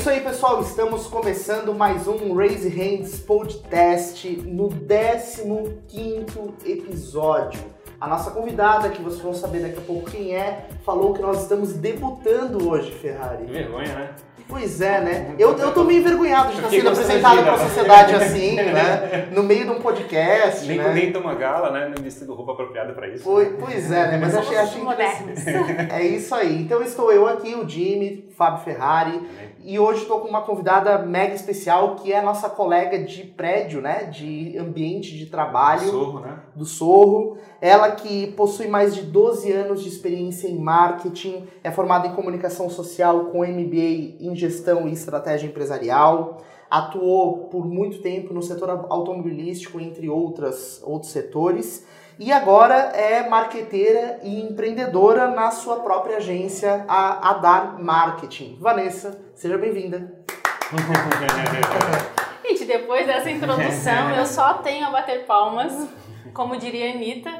isso aí, pessoal. Estamos começando mais um Raise Hands Podcast no 15 episódio. A nossa convidada, que vocês vão saber daqui a pouco quem é, falou que nós estamos debutando hoje, Ferrari. Que vergonha, né? Pois é, né? Eu, eu tô meio envergonhado de estar sendo apresentado pra sociedade assim, né? No meio de um podcast, Nem, né? nem toma gala, né? Nem vestido roupa apropriada pra isso. Pois, pois é, né? Mas achei, achei modernos. É isso aí. Então estou eu aqui, o Jimmy, o Fábio Ferrari, e hoje estou com uma convidada mega especial que é a nossa colega de prédio, né? De ambiente de trabalho Sorro, né? do Sorro. Ela que possui mais de 12 anos de experiência em marketing, é formada em comunicação social com MBA em gestão e estratégia empresarial. Atuou por muito tempo no setor automobilístico, entre outras, outros setores. E agora é marqueteira e empreendedora na sua própria agência, a Adar Marketing. Vanessa, seja bem-vinda. Gente, depois dessa introdução, eu só tenho a bater palmas, como diria a Anitta,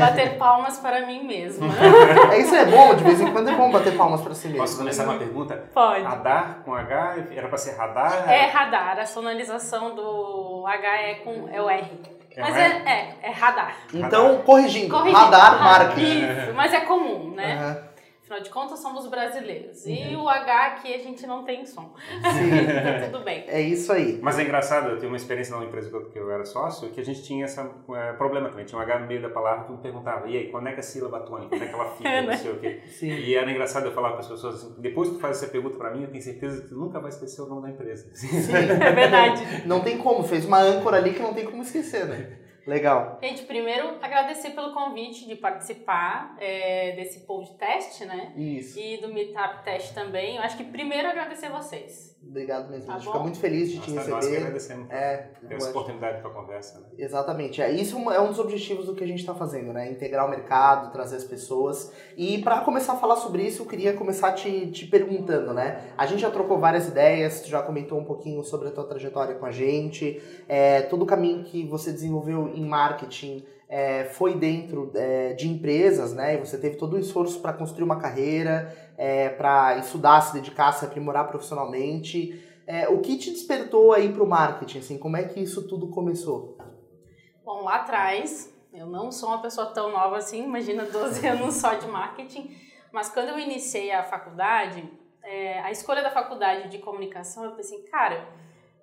bater palmas para mim mesma. É isso é bom, de vez em quando é bom bater palmas para si mesmo. Posso começar uma pergunta? Pode. Radar com H? Era pra ser radar? É radar, a sonorização do H é com é o R. É Mas é, é, é radar. Então, corrigindo, Corrigindo. radar Ah, marketing. Isso, mas é comum, né? Aham. Afinal de contas, somos brasileiros. E o H aqui a gente não tem som. Sim, Tá tudo bem. é isso aí. Mas é engraçado, eu tenho uma experiência numa empresa que eu, que eu era sócio, que a gente tinha esse problema também. Tinha um H no meio da palavra que me perguntava, e aí, quando é que a sílaba tônica, quando é que ela fica, É, não né? sei o quê. Sim. E era engraçado eu falar para as pessoas assim, depois que tu faz essa pergunta para mim, eu tenho certeza que tu nunca vai esquecer o nome da empresa. É verdade. Não tem como, fez uma âncora ali que não tem como esquecer, né? Legal. Gente, primeiro agradecer pelo convite de participar é, desse podcast, né? Isso. E do Meetup Test também. Eu acho que primeiro agradecer vocês. Obrigado mesmo. Tá a gente bom. fica muito feliz de te Nós, nós que receber. agradecemos É, ter essa oportunidade para conversa. Né? Exatamente. É, isso é um dos objetivos do que a gente está fazendo, né? Integrar o mercado, trazer as pessoas. E para começar a falar sobre isso, eu queria começar te, te perguntando, né? A gente já trocou várias ideias, tu já comentou um pouquinho sobre a tua trajetória com a gente, é, todo o caminho que você desenvolveu em marketing. é, foi dentro é, de empresas, né? E você teve todo o esforço para construir uma carreira, é, para estudar, se dedicar, se aprimorar profissionalmente. É, o que te despertou aí para o marketing? Assim, como é que isso tudo começou? Bom, lá atrás, eu não sou uma pessoa tão nova assim, imagina 12 anos só de marketing, mas quando eu iniciei a faculdade, é, a escolha da faculdade de comunicação, eu pensei, cara,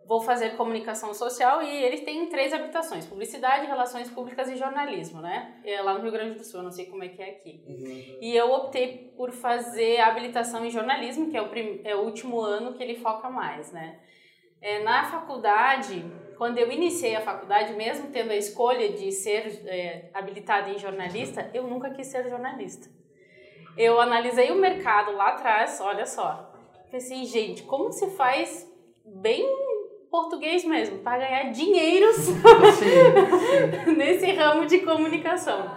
vou fazer comunicação social e ele tem três habitações, publicidade, relações públicas e jornalismo, né? É lá no Rio Grande do Sul, eu não sei como é que é aqui. E eu optei por fazer habilitação em jornalismo, que é o, prim- é o último ano que ele foca mais, né? É, na faculdade, quando eu iniciei a faculdade, mesmo tendo a escolha de ser é, habilitada em jornalista, eu nunca quis ser jornalista. Eu analisei o mercado lá atrás, olha só. Pensei, gente, como se faz bem português mesmo, para ganhar dinheiros nesse ramo de comunicação.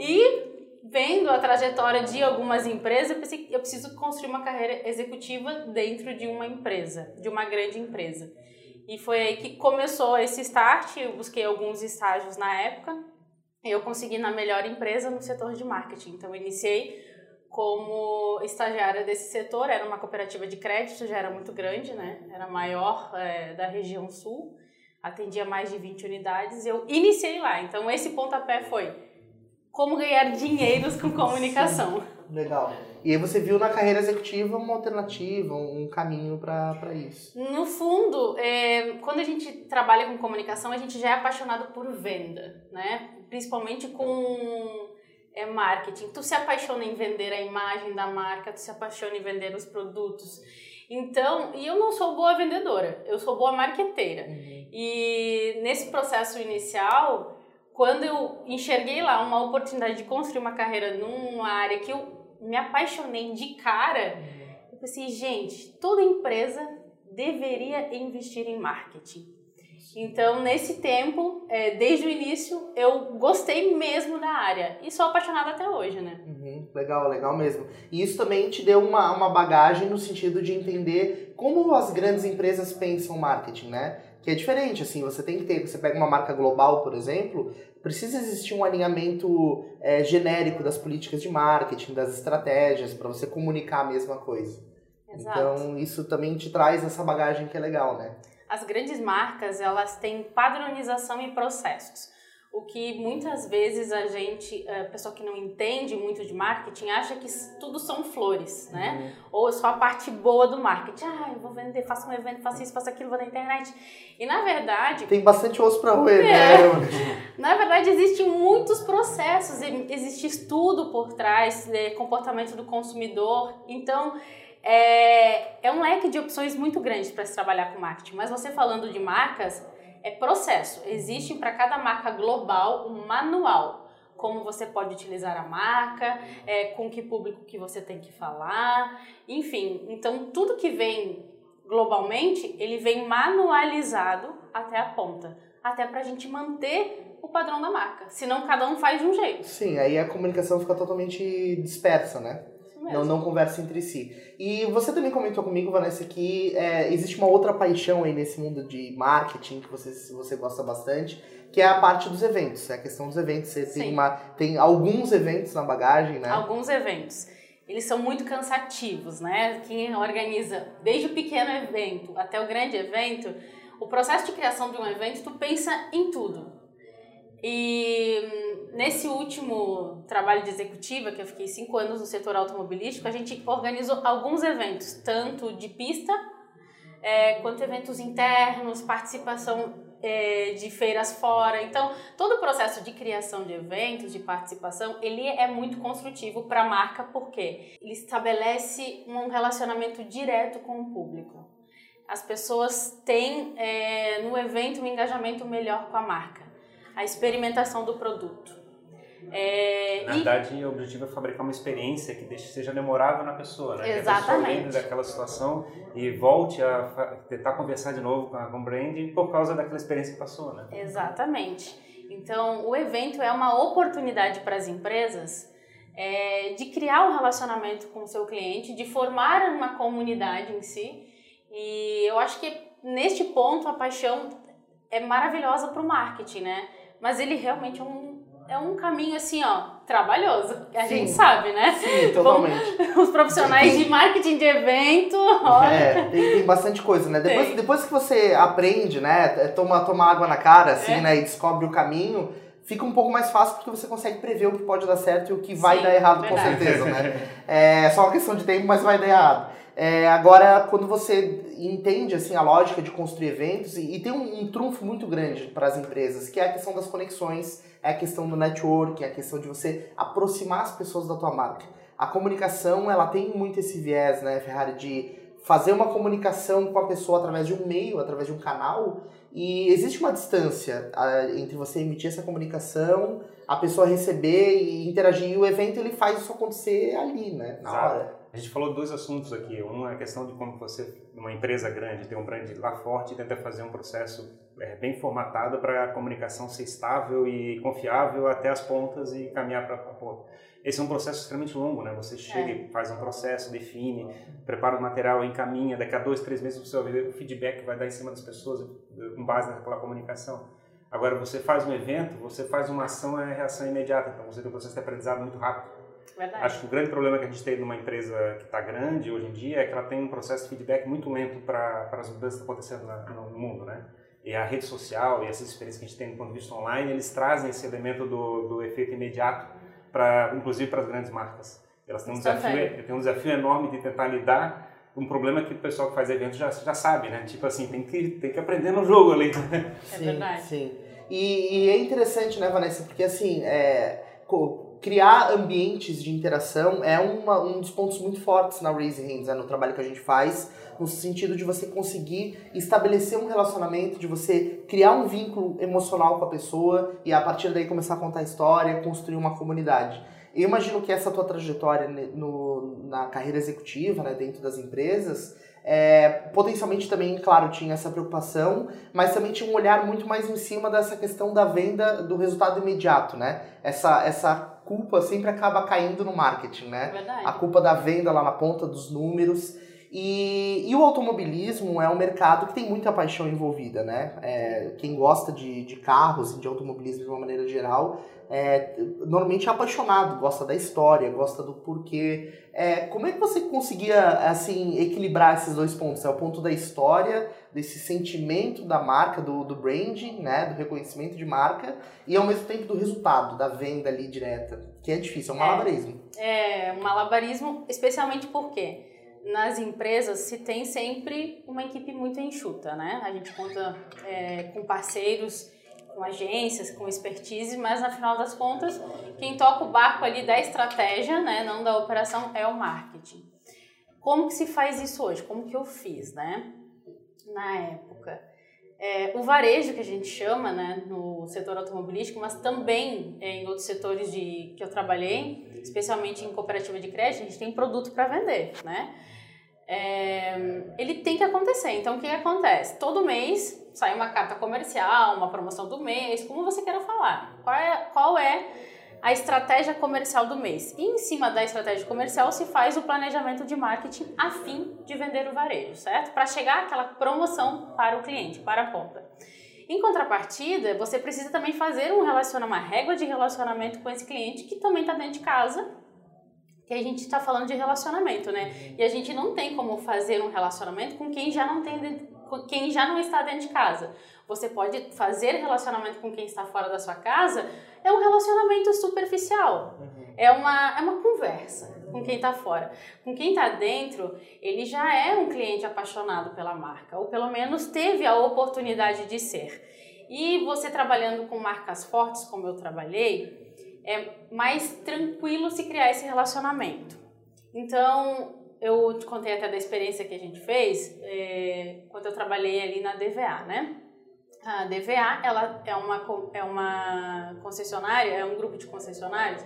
E vendo a trajetória de algumas empresas, eu pensei que eu preciso construir uma carreira executiva dentro de uma empresa, de uma grande empresa. E foi aí que começou esse start, eu busquei alguns estágios na época, eu consegui na melhor empresa no setor de marketing. Então eu iniciei como estagiária desse setor, era uma cooperativa de crédito, já era muito grande, né? Era a maior é, da região sul, atendia mais de 20 unidades, e eu iniciei lá. Então esse pontapé foi como ganhar dinheiros com comunicação. Legal. E aí você viu na carreira executiva uma alternativa, um caminho para isso. No fundo, é, quando a gente trabalha com comunicação, a gente já é apaixonado por venda, né? Principalmente com é, marketing. Tu se apaixona em vender a imagem da marca, tu se apaixona em vender os produtos. Então, e eu não sou boa vendedora, eu sou boa marqueteira. E nesse processo inicial, quando eu enxerguei lá uma oportunidade de construir uma carreira numa área que eu me apaixonei de cara, eu pensei, gente, toda empresa deveria investir em marketing. Então, nesse tempo, é, desde o início, eu gostei mesmo da área e sou apaixonada até hoje, né? Uhum, legal, legal mesmo. E isso também te deu uma, uma bagagem no sentido de entender como as grandes empresas pensam marketing, né? Que é diferente, assim, você tem que ter, você pega uma marca global, por exemplo, precisa existir um alinhamento é, genérico das políticas de marketing, das estratégias, para você comunicar a mesma coisa. Exato. Então isso também te traz essa bagagem que é legal, né? As grandes marcas, elas têm padronização e processos. O que muitas vezes a gente, a pessoa que não entende muito de marketing, acha que tudo são flores, né? Uhum. Ou só a parte boa do marketing. Ah, eu vou vender, faço um evento, faço isso, faço aquilo, vou na internet. E na verdade, Tem bastante osso pra roer, É. né? na verdade existem muitos processos, e- existe estudo por trás, né, comportamento do consumidor. Então, é, é um leque de opções muito grande para se trabalhar com marketing. Mas você falando de marcas, é processo. Existe para cada marca global um manual. Como você pode utilizar a marca, é, com que público que você tem que falar, enfim. Então, tudo que vem globalmente, ele vem manualizado até a ponta. Até para a gente manter o padrão da marca. Senão, cada um faz de um jeito. Sim, aí a comunicação fica totalmente dispersa, né? Mesmo. Não, não conversa entre si. E você também comentou comigo, Vanessa, que é, existe uma outra paixão aí nesse mundo de marketing que você, você gosta bastante, que é a parte dos eventos, é a questão dos eventos. Você tem, uma, tem alguns eventos na bagagem, né? Alguns eventos. Eles são muito cansativos, né? Quem organiza desde o pequeno evento até o grande evento, o processo de criação de um evento, tu pensa em tudo. E nesse último trabalho de executiva, que eu fiquei cinco anos no setor automobilístico, a gente organizou alguns eventos, tanto de pista, é, quanto eventos internos, participação é, de feiras fora. Então, todo o processo de criação de eventos, de participação, ele é muito construtivo para a marca, porque ele estabelece um relacionamento direto com o público. As pessoas têm é, no evento um engajamento melhor com a marca, a experimentação do produto. É, Na e- verdade, o objetivo é fabricar uma experiência que deixe, seja memorável na pessoa, né? Que a Exatamente. pessoa lembre daquela situação e volte a tentar conversar de novo com a com brand por causa daquela experiência que passou, né? Exatamente. Então, o evento é uma oportunidade para as empresas é, de criar um relacionamento com o seu cliente, de formar uma comunidade em si. E eu acho que neste ponto a paixão é maravilhosa para o marketing, né? Mas ele realmente é um, é um caminho assim, ó, trabalhoso. A Sim. gente sabe, né? Sim, totalmente. Os profissionais de marketing de evento, olha, É, tem, tem bastante coisa, né? Depois, Tem. depois que você aprende, né? é, Toma, toma água na cara, assim, É. né? E descobre o caminho, fica um pouco mais fácil porque você consegue prever o que pode dar certo e o que vai Sim, dar errado, com verdade. certeza, né? É só uma questão de tempo, mas vai dar errado. É, agora, quando você entende assim a lógica de construir eventos, e, e tem um, um trunfo muito grande para as empresas, que é a questão das conexões, é a questão do network, é a questão de você aproximar as pessoas da tua marca. A comunicação, ela tem muito esse viés, né, Ferrari, de fazer uma comunicação com a pessoa através de um meio, através de um canal, e existe uma distância ah, entre você emitir essa comunicação, a pessoa receber e interagir, e o evento ele faz isso acontecer ali, né, na Exato. hora. A gente falou dois assuntos aqui. Um é a questão de como você, uma empresa grande, tem um brand lá forte tenta fazer um processo é, bem formatado para a comunicação ser estável e confiável até as pontas e caminhar para a ponta. Esse é um processo extremamente longo, né? Você chega e faz um processo, define, prepara o material, encaminha. Daqui a dois, três meses você vai ver o feedback que vai dar em cima das pessoas com base naquela comunicação. Agora, você faz um evento, você faz uma ação, é reação imediata. Então, você tem um processo de aprendizado muito rápido. Verdade. Acho que o grande problema que a gente tem numa empresa que está grande hoje em dia é que ela tem um processo de feedback muito lento para as mudanças que estão acontecendo na- no mundo, né? E a rede social e essas experiências que a gente tem do ponto de vista online, eles trazem esse elemento do, do efeito imediato, pra, inclusive para as grandes marcas. Elas têm um, desafio, têm um desafio enorme de tentar lidar com um problema que o pessoal que faz evento já, já sabe, né? Tipo assim, tem que, tem que aprender no jogo ali. É verdade. Sim. E, e é interessante, né, Vanessa? Porque assim, é, criar ambientes de interação é uma, um dos pontos muito fortes na Raise Hands, né, no trabalho que a gente faz, no sentido de você conseguir estabelecer um relacionamento, de você criar um vínculo emocional com a pessoa e a partir daí começar a contar história, construir uma comunidade. Eu imagino que essa tua trajetória no, na carreira executiva, né, dentro das empresas, é, potencialmente também, claro, tinha essa preocupação, mas também tinha um olhar muito mais em cima dessa questão da venda, do resultado imediato, né? Essa, essa culpa sempre acaba caindo no marketing, né? Verdade. A culpa da venda lá na ponta dos números. E, e, o automobilismo é um mercado que tem muita paixão envolvida, né? É, quem gosta de, de carros e de automobilismo de uma maneira geral, é, normalmente é apaixonado, gosta da história, gosta do porquê. É, como é que você conseguia, assim, equilibrar esses dois pontos? É o ponto da história, desse sentimento da marca, do, do branding, né? Do reconhecimento de marca, e ao mesmo tempo do resultado, da venda ali direta, que é difícil, é um malabarismo. É, é um malabarismo, especialmente porque nas empresas se tem sempre uma equipe muito enxuta, né? A gente conta é, com parceiros, com agências, com expertise, mas no final das contas, quem toca o barco ali da estratégia, né, não da operação, é o marketing. Como que se faz isso hoje? Como que eu fiz, né? Na época. É, o varejo que a gente chama, né, no setor automobilístico, mas também é, em outros setores de, que eu trabalhei, especialmente em cooperativa de crédito, a gente tem produto para vender, né? é, ele tem que acontecer. Então, o que, que acontece? Todo mês sai uma carta comercial, uma promoção do mês, como você queira falar. Qual é, qual é a estratégia comercial do mês? E em cima da estratégia comercial se faz o planejamento de marketing a fim de vender o varejo, certo? Para chegar aquela promoção para o cliente, para a ponta. Em contrapartida, você precisa também fazer um relacionamento, uma régua de relacionamento com esse cliente que também está dentro de casa que a gente está falando de relacionamento, né? E a gente não tem como fazer um relacionamento com quem já não tem com quem já não está dentro de casa. Você pode fazer relacionamento com quem está fora da sua casa, é um relacionamento superficial. Uhum. É uma, é uma conversa com quem está fora. Com quem está dentro, ele já é um cliente apaixonado pela marca, ou pelo menos teve a oportunidade de ser. E você trabalhando com marcas fortes, como eu trabalhei, é mais tranquilo se criar esse relacionamento. Então, eu te contei até da experiência que a gente fez é, quando eu trabalhei ali na DVA, né? A DVA, ela é uma, é uma concessionária, é um grupo de concessionários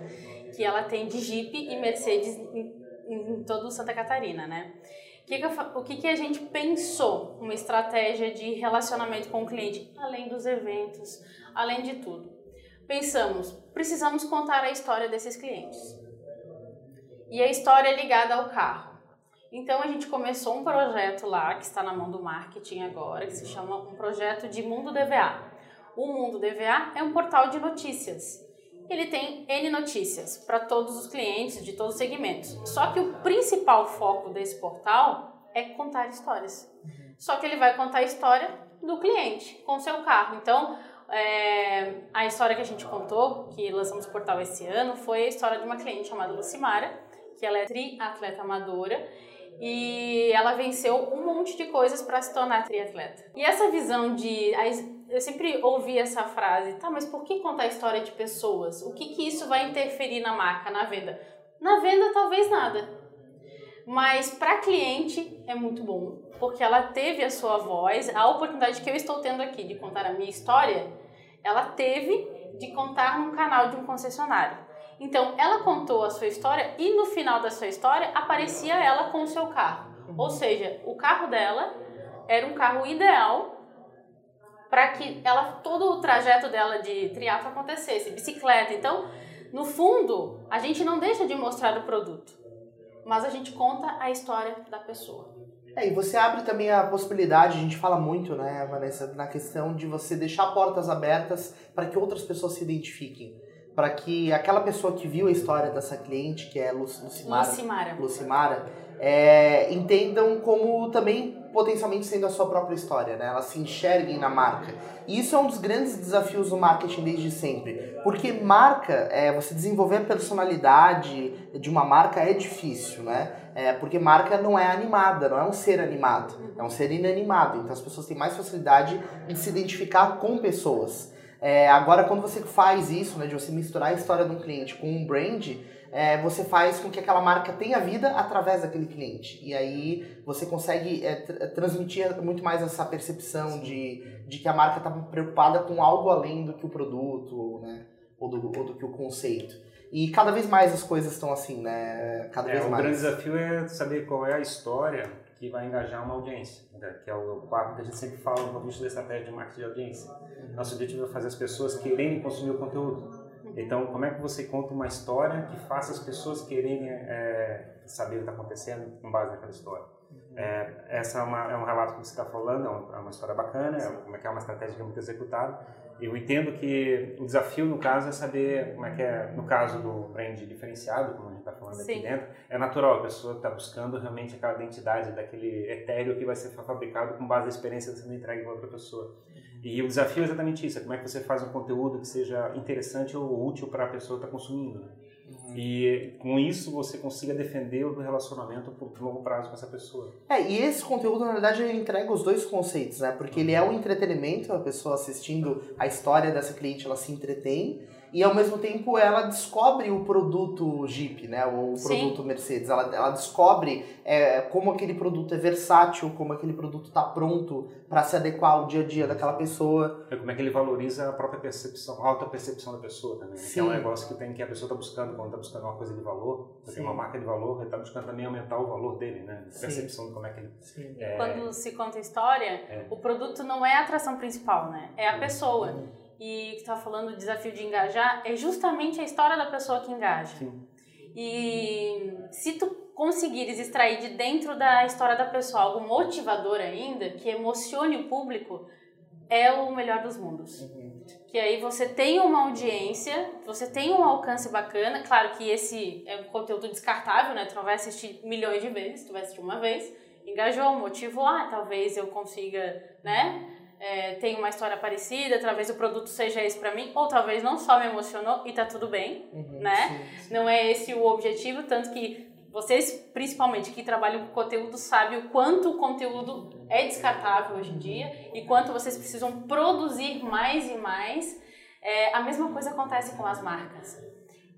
que ela tem de Jeep e Mercedes em, em todo Santa Catarina, né? O que, que, eu, o que, que a gente pensou? Uma estratégia de relacionamento com o cliente, além dos eventos, além de tudo pensamos, precisamos contar a história desses clientes. E a história é ligada ao carro. Então a gente começou um projeto lá, que está na mão do marketing agora, que se chama um projeto de Mundo DVA. O Mundo DVA é um portal de notícias. Ele tem N notícias para todos os clientes de todos os segmentos. Só que o principal foco desse portal é contar histórias. Só que ele vai contar a história do cliente com seu carro. Então, é, a história que a gente contou, que lançamos no portal esse ano, foi a história de uma cliente chamada Lucimara, que ela é triatleta amadora e ela venceu um monte de coisas para se tornar triatleta. E essa visão de eu sempre ouvi essa frase, tá, mas por que contar a história de pessoas? O que que isso vai interferir na marca, na venda? Na venda talvez nada. Mas para cliente é muito bom, porque ela teve a sua voz, a oportunidade que eu estou tendo aqui de contar a minha história, ela teve de contar num canal de um concessionário. Então, ela contou a sua história e no final da sua história aparecia ela com o seu carro. Ou seja, o carro dela era um carro ideal para que ela todo o trajeto dela de triatlo acontecesse, bicicleta. Então, no fundo, a gente não deixa de mostrar o produto, mas a gente conta a história da pessoa. É, e você abre também a possibilidade, a gente fala muito, né, Vanessa, na questão de você deixar portas abertas para que outras pessoas se identifiquem. Para que aquela pessoa que viu a história dessa cliente, que é Lucimara, Lucimara. Lucimara é, entendam como também potencialmente sendo a sua própria história, né? Elas se enxerguem na marca. E isso é um dos grandes desafios do marketing desde sempre. Porque marca, é, você desenvolver a personalidade de uma marca é difícil, né? É, porque marca não é animada, não é um ser animado, é um ser inanimado. Então as pessoas têm mais facilidade em se identificar com pessoas. É, agora, quando você faz isso, né, de você misturar a história de um cliente com um brand, é, você faz com que aquela marca tenha vida através daquele cliente. E aí você consegue é, transmitir muito mais essa percepção de, de que a marca está preocupada com algo além do que o produto, né? Ou do, ou do que o conceito. E cada vez mais as coisas estão assim, né? Cada é, vez o mais. grande desafio é saber qual é a história que vai engajar uma audiência, né? que é o quadro que a gente sempre fala no ponto da estratégia de marketing de audiência. Nosso objetivo é fazer as pessoas quererem consumir o conteúdo. Então, como é que você conta uma história que faça as pessoas quererem é, saber o que está acontecendo com base naquela história? É, essa é, uma, é, um relato que você está falando, é uma, é uma, história bacana, é, como é que é uma estratégia que é muito executada. Eu entendo que o desafio, no caso, é saber como é que é, no caso do brand diferenciado, como a gente está falando Sim. aqui dentro, é natural, a pessoa está buscando realmente aquela identidade daquele etéreo que vai ser fabricado com base na experiência sendo entregue para outra pessoa. E o desafio é exatamente isso, é como é que você faz um conteúdo que seja interessante ou útil para a pessoa que está consumindo. Né? E com isso você consiga defender o relacionamento por longo prazo com essa pessoa. É, e esse conteúdo, na verdade, ele entrega os dois conceitos, né? Porque ele é um entretenimento, a pessoa assistindo a história dessa cliente, ela se entretém e ao mesmo tempo ela descobre o produto Jeep, né? O produto Sim. Mercedes. Ela, ela descobre é, como aquele produto é versátil, como aquele produto está pronto para se adequar ao dia a dia daquela pessoa. É como é que ele valoriza a própria percepção, a alta percepção da pessoa também. Né? Que é um negócio que tem que a pessoa está buscando quando está buscando uma coisa de valor, tem uma marca de valor, ele está buscando também aumentar o valor dele, né? A percepção de como é que ele. É... Quando se conta história, é. o produto não é a atração principal, né? É a pessoa. E que está falando do desafio de engajar, é justamente a história da pessoa que engaja. Sim. E se tu conseguires extrair de dentro da história da pessoa algo motivador ainda, que emocione o público, é o melhor dos mundos. Uhum. Que aí você tem uma audiência, você tem um alcance bacana, claro que esse é um conteúdo descartável, né? Tu não vai assistir milhões de vezes, tu vai assistir uma vez, engajou, motivou, ah, talvez eu consiga, né? É, tem uma história parecida, talvez o produto seja esse para mim, ou talvez não só me emocionou e tá tudo bem, uhum, né? Sim, sim. Não é esse o objetivo, tanto que vocês, principalmente que trabalham com conteúdo, sabem o quanto o conteúdo é descartável hoje em dia e quanto vocês precisam produzir mais e mais. É, a mesma coisa acontece com as marcas.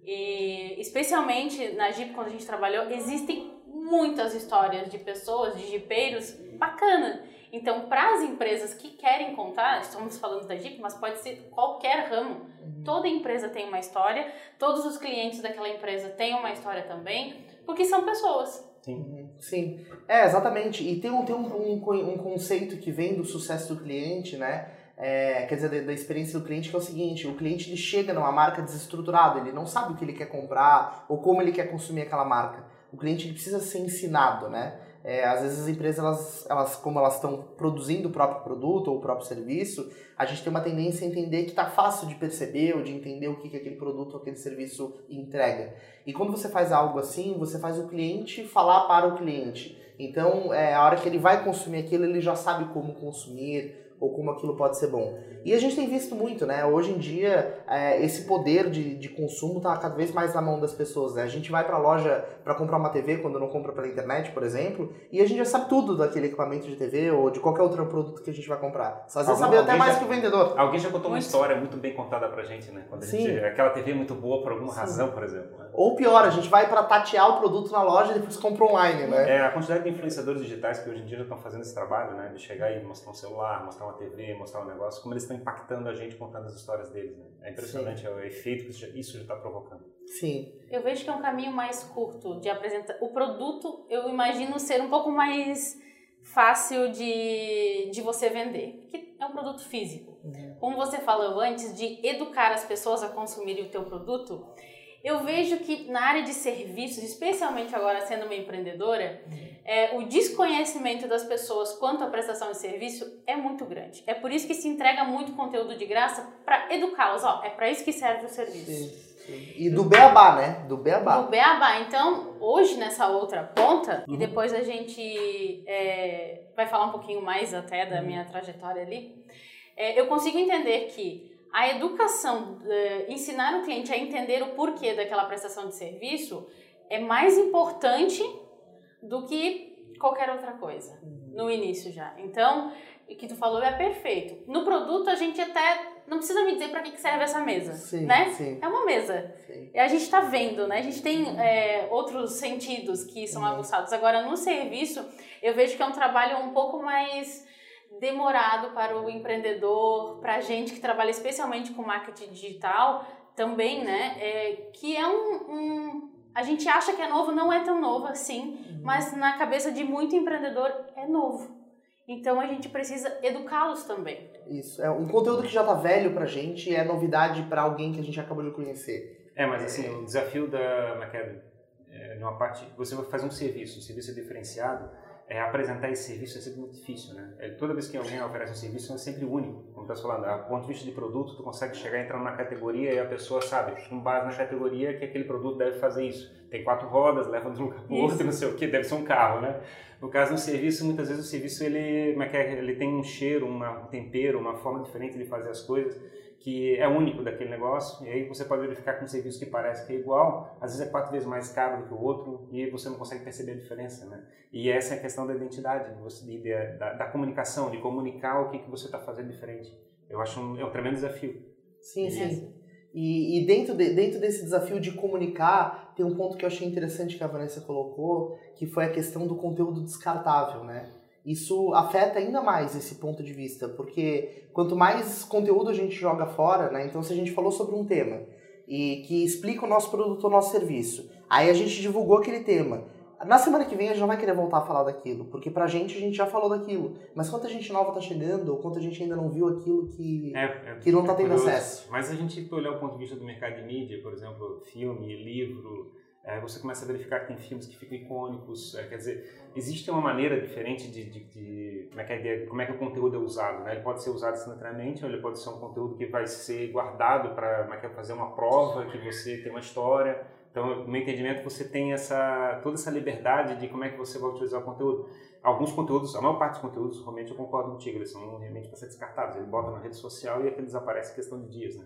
E especialmente na Jeep, quando a gente trabalhou, existem muitas histórias de pessoas, de jipeiros, bacana então, para as empresas que querem contar, estamos falando da Jeep, mas pode ser qualquer ramo. Uhum. Toda empresa tem uma história, todos os clientes daquela empresa têm uma história também, porque são pessoas. Sim. Uhum. Sim. É, exatamente. E tem, um, tem um, um, um conceito que vem do sucesso do cliente, né? É, quer dizer, da, da, experiência do cliente, que é o seguinte, o cliente ele chega numa marca desestruturado, ele não sabe o que ele quer comprar ou como ele quer consumir aquela marca. O cliente ele precisa ser ensinado, né? É, às vezes as empresas, elas, elas, como elas estão produzindo o próprio produto ou o próprio serviço, a gente tem uma tendência a entender que está fácil de perceber ou de entender o que, que aquele produto ou aquele serviço entrega. E quando você faz algo assim, você faz o cliente falar para o cliente. Então, é, a hora que ele vai consumir aquilo, ele já sabe como consumir, ou como aquilo pode ser bom. E a gente tem visto muito, né? Hoje em dia, é, esse poder de, de consumo está cada vez mais na mão das pessoas. Né? A gente vai para a loja para comprar uma TV quando não compra pela internet, por exemplo, e a gente já sabe tudo daquele equipamento de TV ou de qualquer outro produto que a gente vai comprar. Às vezes sabe até mais já, que o vendedor. Alguém já contou uma história muito bem contada pra gente, né? Quando Sim. Gente, aquela TV é muito boa por alguma Sim. razão, por exemplo. Né? Ou pior, a gente vai para tatear o produto na loja e depois compra online, né? É, a quantidade de influenciadores digitais que hoje em dia já estão fazendo esse trabalho, né? De chegar e mostrar um celular, mostrar uma TV, mostrar um negócio, como eles estão impactando a gente contando as histórias deles, né? É impressionante Sim. o efeito que isso já está provocando. Sim. Eu vejo que é um caminho mais curto de apresentar. O produto, eu imagino ser um pouco mais fácil de, de você vender, que é um produto físico. Uhum. Como você falou antes, de educar as pessoas a consumirem o teu produto, eu vejo que na área de serviços, especialmente agora sendo uma empreendedora, é, o desconhecimento das pessoas quanto à prestação de serviço é muito grande. É por isso que se entrega muito conteúdo de graça para educá-los. Ó, é para isso que serve o serviço. Sim. Sim. E do beabá, né? Do beabá. Do beabá. Então, hoje, nessa outra ponta, uhum. e depois a gente é, vai falar um pouquinho mais até da uhum. minha trajetória ali, é, eu consigo entender que a educação, uh, ensinar o cliente a entender o porquê daquela prestação de serviço é mais importante do que qualquer outra coisa uhum. no início já. Então, o que tu falou é perfeito. No produto a gente até não precisa me dizer para que serve essa mesa, sim, né? Sim. É uma mesa. Sim. E a gente está vendo, né? A gente tem é, outros sentidos que são uhum. aguçados. Agora, no serviço, eu vejo que é um trabalho um pouco mais demorado para o empreendedor, para a gente que trabalha especialmente com marketing digital também, né? É, que é um, um, A gente acha que é novo, não é tão novo assim, uhum. mas na cabeça de muito empreendedor é novo. Então a gente precisa educá-los também. Isso. É um conteúdo que já tá velho pra gente é novidade para alguém que a gente acabou de conhecer. É, mas assim, o desafio da. É, é, numa parte. Você faz um serviço, um serviço diferenciado é, apresentar esse serviço é sempre muito difícil, né? É, toda vez que alguém oferece um serviço é sempre único, como está falando. A ponto de vista de produto, tu consegue chegar entrar numa categoria e a pessoa sabe, com base na categoria, que aquele produto deve fazer isso. Tem quatro rodas, leva de um lugar para outro, não sei o que, deve ser um carro, né? No caso do serviço, muitas vezes o serviço ele, é é? ele tem um cheiro, um tempero, uma forma diferente de fazer as coisas que é único daquele negócio, e aí você pode verificar com um serviço que parece que é igual, às vezes é quatro vezes mais caro do que o outro, e você não consegue perceber a diferença, né? E essa é a questão da identidade, de, de, da, da, comunicação, de comunicar o que, que você está fazendo diferente. Eu acho um, é um tremendo desafio. Sim, e sim. E, e, dentro, de, dentro desse desafio de comunicar, tem um ponto que eu achei interessante que a Vanessa colocou, que foi a questão do conteúdo descartável, né? Isso afeta ainda mais esse ponto de vista, porque quanto mais conteúdo a gente joga fora, né? Então, se a gente falou sobre um tema e que explica o nosso produto ou o nosso serviço, aí a gente divulgou aquele tema. Na semana que vem a gente não vai querer voltar a falar daquilo, porque pra gente a gente já falou daquilo. Mas quanta gente nova tá chegando, ou quanta gente ainda não viu aquilo que, é, é, que não tá tendo curioso. acesso. Mas a gente olhar o ponto de vista do mercado de mídia, por exemplo, filme, livro, é, você começa a verificar que tem filmes que ficam icônicos, é, quer dizer, existe uma maneira diferente de, de, de como, é que é, como é que o conteúdo é usado, né? Ele pode ser usado instantaneamente ou ele pode ser um conteúdo que vai ser guardado para é fazer uma prova, que você tem uma história. Então, no meu entendimento, você tem essa toda essa liberdade de como é que você vai utilizar o conteúdo. Alguns conteúdos, a maior parte dos conteúdos, realmente eu concordo contigo, eles são realmente para ser descartados. Ele bota na rede social e aquele desaparece em questão de dias, né?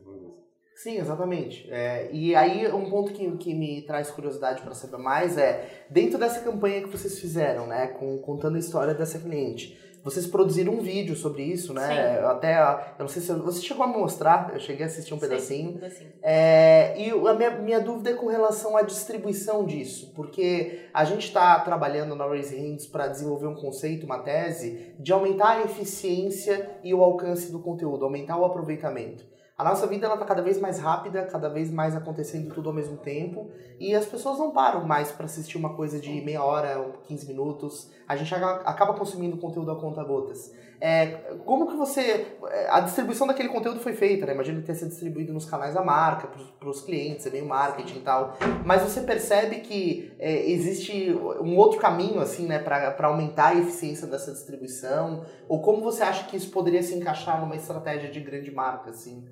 Sim, exatamente. É, e aí um ponto que, que me traz curiosidade para saber mais é, dentro dessa campanha que vocês fizeram, né, com, contando a história dessa cliente, vocês produziram um vídeo sobre isso, né? Sim. Até, eu não sei se você chegou a mostrar, eu cheguei a assistir um pedacinho. Sim, um pedacinho. É, e a minha, minha dúvida é com relação à distribuição disso, porque a gente está trabalhando na Raise Hands para desenvolver um conceito, uma tese, de aumentar a eficiência e o alcance do conteúdo, aumentar o aproveitamento. A nossa vida ela tá cada vez mais rápida, cada vez mais acontecendo tudo ao mesmo tempo, e as pessoas não param mais para assistir uma coisa de meia hora, 15 minutos. A gente acaba consumindo conteúdo a conta gotas. É, como que você. A distribuição daquele conteúdo foi feita, né? Imagina que tenha sido distribuído nos canais da marca, para os clientes, é meio marketing e tal. Mas você percebe que é, existe um outro caminho, assim, né, para aumentar a eficiência dessa distribuição? Ou como você acha que isso poderia se encaixar numa estratégia de grande marca, assim?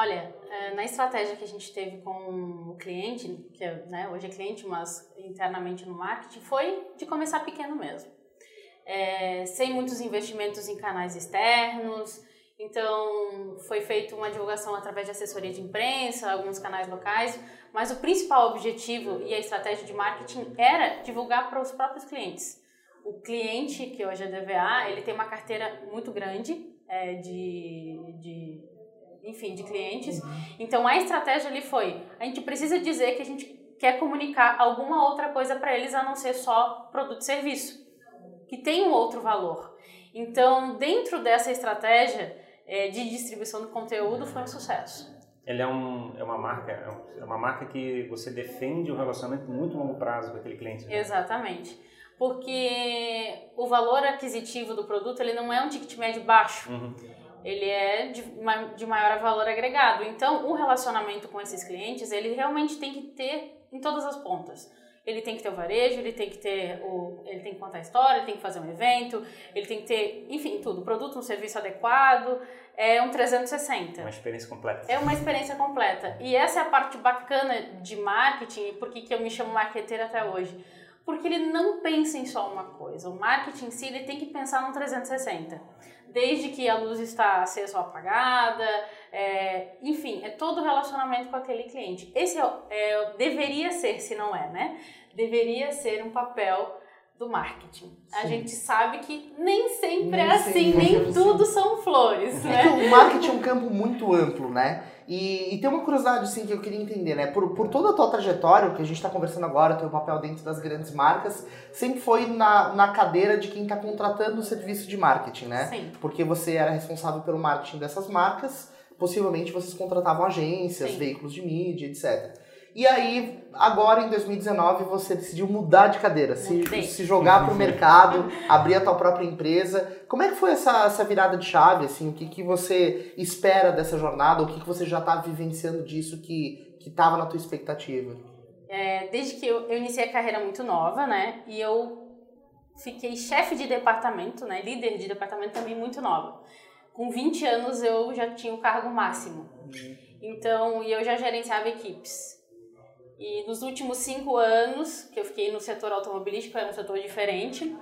Olha, é, na estratégia que a gente teve com o cliente, que né, hoje é cliente, mas internamente no marketing, foi de começar pequeno mesmo. É, sem muitos investimentos em canais externos, então foi feita uma divulgação através de assessoria de imprensa, alguns canais locais, mas o principal objetivo e a estratégia de marketing era divulgar para os próprios clientes. O cliente, que hoje é DVA, ele tem uma carteira muito grande é, de, de enfim, de clientes. Uhum. Então a estratégia ali foi: a gente precisa dizer que a gente quer comunicar alguma outra coisa para eles a não ser só produto e serviço, que tem um outro valor. Então, dentro dessa estratégia é, de distribuição do conteúdo, foi um sucesso. Ele é, um, é uma marca, é, é uma marca que você defende um relacionamento muito longo prazo com aquele cliente. Né? Exatamente porque o valor aquisitivo do produto ele não é um ticket médio baixo. Uhum ele é de, de maior valor agregado. Então, o relacionamento com esses clientes, ele realmente tem que ter em todas as pontas. Ele tem que ter o varejo, ele tem que ter o, ele tem que contar a história, ele tem que fazer um evento, ele tem que ter, enfim, tudo, produto, um serviço adequado, é um 360. Uma experiência completa. É uma experiência completa. E essa é a parte bacana de marketing, porque que eu me chamo marqueteira até hoje. Porque ele não pensa em só uma coisa. O marketing em si, ele tem que pensar no 360 desde que a luz está acesa ou apagada, é, enfim, é todo o relacionamento com aquele cliente. Esse é, é, deveria ser, se não é, né? Deveria ser um papel do marketing. Sim. A gente sabe que nem sempre nem é assim, nem é tudo assim. são flores, é né? que o marketing é um campo muito amplo, né? E, e, tem uma curiosidade, assim, que eu queria entender, né? Por, por toda a tua trajetória, o que a gente está conversando agora, teu papel dentro das grandes marcas, sempre foi na, na cadeira de quem está contratando o serviço de marketing, né? Sim. Porque você era responsável pelo marketing dessas marcas, possivelmente vocês contratavam agências, Sim. veículos de mídia, etc. E aí, agora em 2019, você decidiu mudar de cadeira, se, se jogar para o mercado, abrir a tua própria empresa. Como é que foi essa, essa virada de chave? Assim, o que, que você espera dessa jornada? O que, que você já está vivenciando disso que estava na tua expectativa? É, desde que eu, eu iniciei a carreira muito nova, né? E eu fiquei chefe de departamento, né, líder de departamento também muito nova. Com 20 anos eu já tinha o cargo máximo. Então, e eu já gerenciava equipes. E nos últimos cinco anos, que eu fiquei no setor automobilístico, era um setor diferente,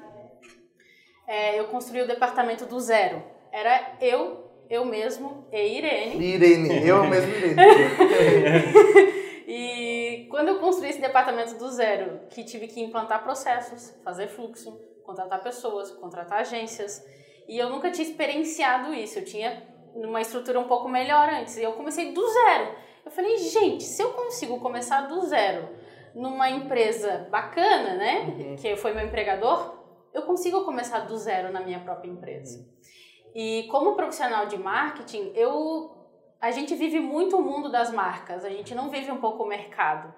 é, eu construí o departamento do zero. Era eu, eu mesmo e Irene. Irene, eu mesmo Irene. e quando eu construí esse departamento do zero, que tive que implantar processos, fazer fluxo, contratar pessoas, contratar agências, e eu nunca tinha experienciado isso. Eu tinha uma estrutura um pouco melhor antes. E eu comecei do zero. Eu falei, gente, se eu consigo começar do zero numa empresa bacana, né? Uhum. Que foi meu empregador, eu consigo começar do zero na minha própria empresa. Uhum. E como profissional de marketing, eu a gente vive muito o mundo das marcas, a gente não vive um pouco o mercado.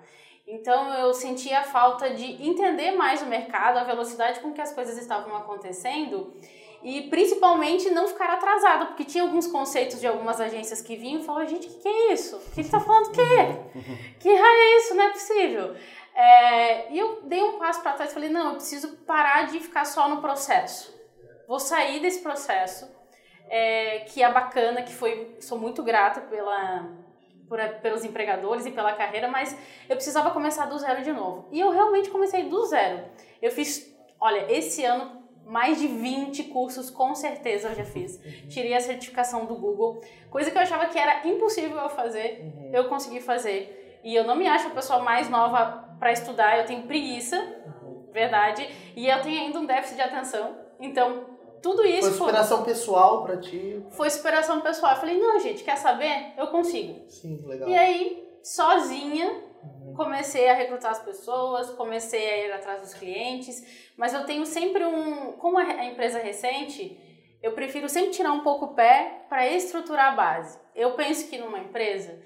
Então eu sentia a falta de entender mais o mercado, a velocidade com que as coisas estavam acontecendo e principalmente não ficar atrasado, porque tinha alguns conceitos de algumas agências que vinham e falavam, gente, o que, que, é isso? O que está falando o quê? Que raio é isso? Não é possível. É, e eu dei um passo para trás e falei, não, eu preciso parar de ficar só no processo. Vou sair desse processo, é, que é bacana, que foi, sou muito grata pela, por, pelos empregadores e pela carreira, mas eu precisava começar do zero de novo. E eu realmente comecei do zero. Eu fiz, olha, esse ano mais de 20 cursos, com certeza eu já fiz. Tirei a certificação do Google, coisa que eu achava que era impossível eu fazer, uhum. eu consegui fazer. E eu não me acho a pessoa mais nova para estudar, eu tenho preguiça, uhum. verdade, e eu tenho ainda um déficit de atenção. Então, tudo isso. Foi superação foi... pessoal para ti? Foi superação pessoal. Eu falei, não, gente, quer saber? Eu consigo. Sim, legal. E aí, sozinha, comecei a recrutar as pessoas, comecei a ir atrás dos clientes, mas eu tenho sempre um. Como a empresa é recente, eu prefiro sempre tirar um pouco o pé para estruturar a base. Eu penso que numa empresa,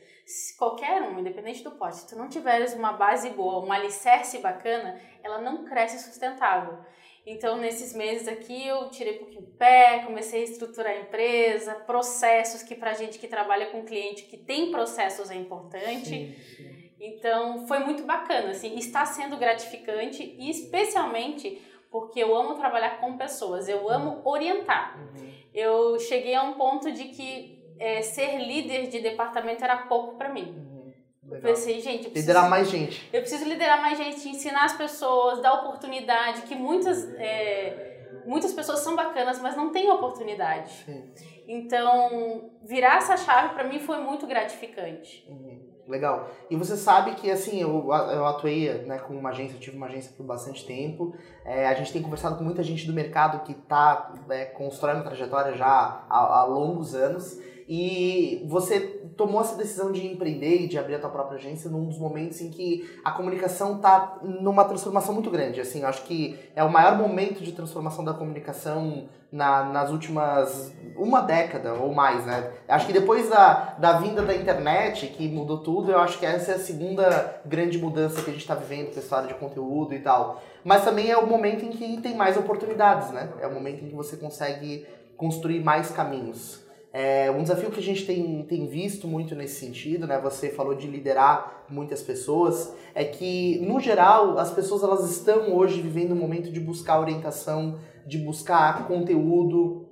qualquer um, independente do poste, se tu não tiveres uma base boa, um alicerce bacana, ela não cresce sustentável. Então, nesses meses aqui, eu tirei um pouquinho o pé, comecei a estruturar a empresa, processos que para gente que trabalha com cliente que tem processos é importante. Sim, sim. Então, foi muito bacana, assim, está sendo gratificante e especialmente porque eu amo trabalhar com pessoas, eu amo orientar. Uhum. Eu cheguei a um ponto de que é, ser líder de departamento era pouco para mim. Uhum. Eu pensei, gente, eu preciso, liderar mais gente. Eu preciso liderar mais gente, ensinar as pessoas, dar oportunidade, que muitas é, muitas pessoas são bacanas, mas não têm oportunidade. Sim. Então, virar essa chave para mim foi muito gratificante. Uhum. Legal. E você sabe que, assim, eu, eu atuei né, com uma agência, tive uma agência por bastante tempo. É, a gente tem conversado com muita gente do mercado que está é, constrói uma trajetória já há, há longos anos. E você tomou essa decisão de empreender e de abrir a tua própria agência num dos momentos em que a comunicação está numa transformação muito grande. Assim, acho que é o maior momento de transformação da comunicação na, nas últimas uma década ou mais, né? Acho que depois da, da vinda da internet, que mudou tudo, eu acho que essa é a segunda grande mudança que a gente está vivendo com a história de conteúdo e tal. Mas também é o momento em que tem mais oportunidades, né? É o momento em que você consegue construir mais caminhos. É um desafio que a gente tem, tem visto muito nesse sentido, né? Você falou de liderar muitas pessoas, é que no geral as pessoas elas estão hoje vivendo um momento de buscar orientação, de buscar conteúdo,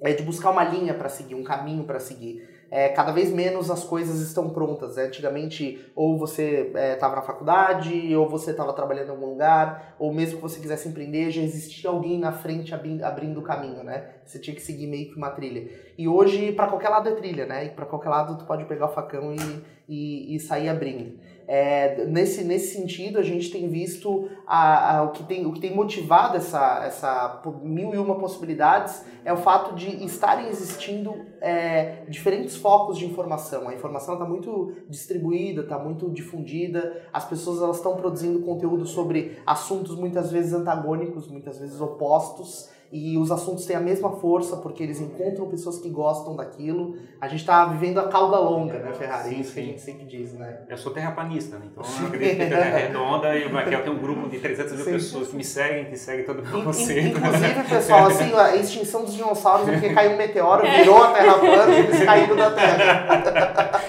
é, de buscar uma linha para seguir, um caminho para seguir é, cada vez menos as coisas estão prontas. Né? Antigamente, ou você estava é, na faculdade, ou você estava trabalhando em algum lugar, ou mesmo que você quisesse empreender, já existia alguém na frente abrindo o caminho, né? Você tinha que seguir meio que uma trilha. E hoje, para qualquer lado é trilha, né? E para qualquer lado tu pode pegar o facão e, e, e sair abrindo. É, nesse, nesse sentido, a gente tem visto a, a, o, que tem, o que tem motivado essa, essa mil e uma possibilidades é o fato de estarem existindo é, diferentes focos de informação. A informação está muito distribuída, está muito difundida, as pessoas elas estão produzindo conteúdo sobre assuntos muitas vezes antagônicos, muitas vezes opostos e os assuntos têm a mesma força porque eles encontram pessoas que gostam daquilo. A gente está vivendo a cauda longa, né, Ferrari? Sim, é isso sim. que a gente sempre diz, né? Eu sou terraplanista, né? Então eu acredito que a Terra é redonda e aqui eu tenho um grupo de 300 mil sim. pessoas que me seguem, que seguem todo o conceito. Inclusive, pessoal, assim, a extinção dos dinossauros é porque caiu um meteoro, virou a Terra plana e eles caíram da Terra.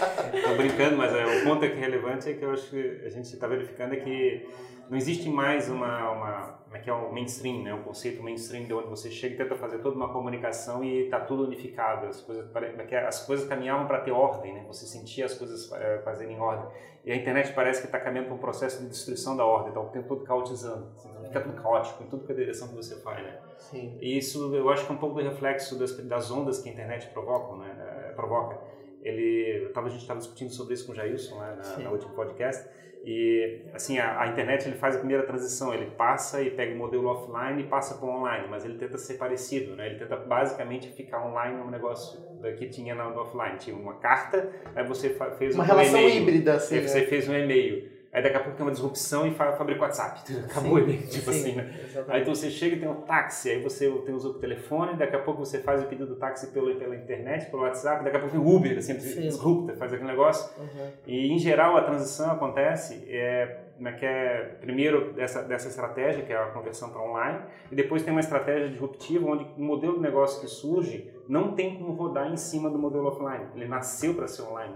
tô brincando, mas é, o ponto é que é relevante é que eu acho que a gente está verificando é que não existe mais uma, uma como é que é o mainstream, né? O conceito mainstream de onde você chega e tenta fazer toda uma comunicação e está tudo unificado. As coisas, é as coisas caminhavam para ter ordem, né? Você sentia as coisas é, fazerem em ordem. E a internet parece que está caminhando para um processo de destruição da ordem, está o tempo todo caotizando. Então fica tudo caótico em tudo que é a direção que você faz, né? Sim. E isso eu acho que é um pouco do reflexo das, das ondas que a internet provoca, né? É, provoca. Ele, tava, a gente estava discutindo sobre isso com o Jailson né? na, na última podcast e assim, a, a, internet ele faz a primeira transição, ele passa e pega o modelo offline e passa para o online, mas ele tenta ser parecido, né? Ele tenta basicamente ficar online num negócio que tinha no offline, tinha uma carta, aí você fez uma um relação e-mail, híbrida assim, aí você né? fez um e-mail. Aí daqui a pouco tem uma disrupção e fabrica o WhatsApp. Acabou ele, tipo sim, assim, né? exatamente. Aí então você chega e tem um táxi, aí você tem o telefone, daqui a pouco você faz o pedido do táxi pela, pela internet, pelo WhatsApp, daqui a pouco tem o Uber, assim, Sim. disrupta, faz aquele negócio. Uhum. E em geral a transição acontece é, como é que é, primeiro dessa, dessa estratégia, que é a conversão para online, e depois tem uma estratégia disruptiva onde o modelo de negócio que surge não tem como rodar em cima do modelo offline. Ele nasceu para ser online.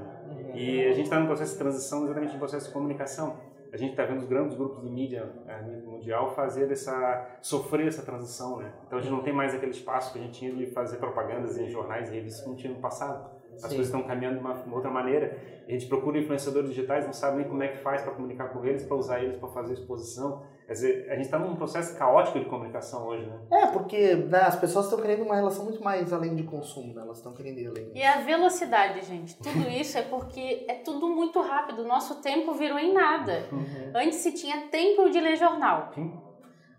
E a gente está no processo de transição, exatamente no processo de comunicação. A gente está vendo os grandes grupos de mídia a nível mundial fazer essa, sofrer essa transição, né? Então a gente não tem mais aquele espaço que a gente tinha de fazer propagandas em jornais e revistas como tinha no passado. As Sim. coisas estão caminhando de uma, uma outra maneira. A gente procura influenciadores digitais, não sabe nem como é que faz para comunicar com eles, para usar eles para fazer exposição. Quer dizer, a gente está num processo caótico de comunicação hoje, né? É, porque né, as pessoas estão querendo uma relação muito mais além de consumo, né? Elas estão querendo ir além. E a velocidade, gente. Tudo isso é porque é tudo muito rápido. O nosso tempo virou em nada. Uhum. Antes se tinha tempo de ler jornal. Sim.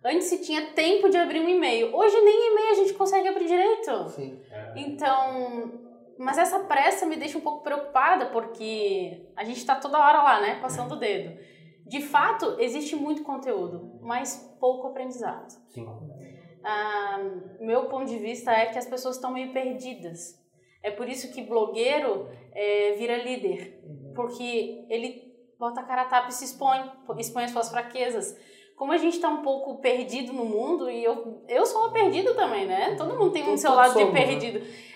Antes se tinha tempo de abrir um e-mail. Hoje nem e-mail a gente consegue abrir direito. Sim. Então, mas essa pressa me deixa um pouco preocupada porque a gente está toda hora lá, né, passando o dedo. De fato, existe muito conteúdo, mas pouco aprendizado. Sim. Ah, meu ponto de vista é que as pessoas estão meio perdidas. É por isso que blogueiro é, vira líder, porque ele bota a cara a tapa e se expõe, expõe as suas fraquezas. Como a gente está um pouco perdido no mundo, e eu, eu sou uma perdida também, né? Todo mundo tem um seu lado somos, de né?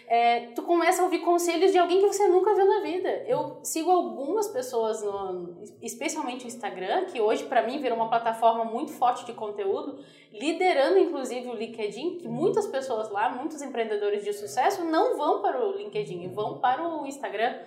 É, tu começa a ouvir conselhos de alguém que você nunca viu na vida. Eu sigo algumas pessoas, no, especialmente o Instagram, que hoje para mim virou uma plataforma muito forte de conteúdo, liderando inclusive o LinkedIn, que muitas pessoas lá, muitos empreendedores de sucesso, não vão para o LinkedIn, vão para o Instagram.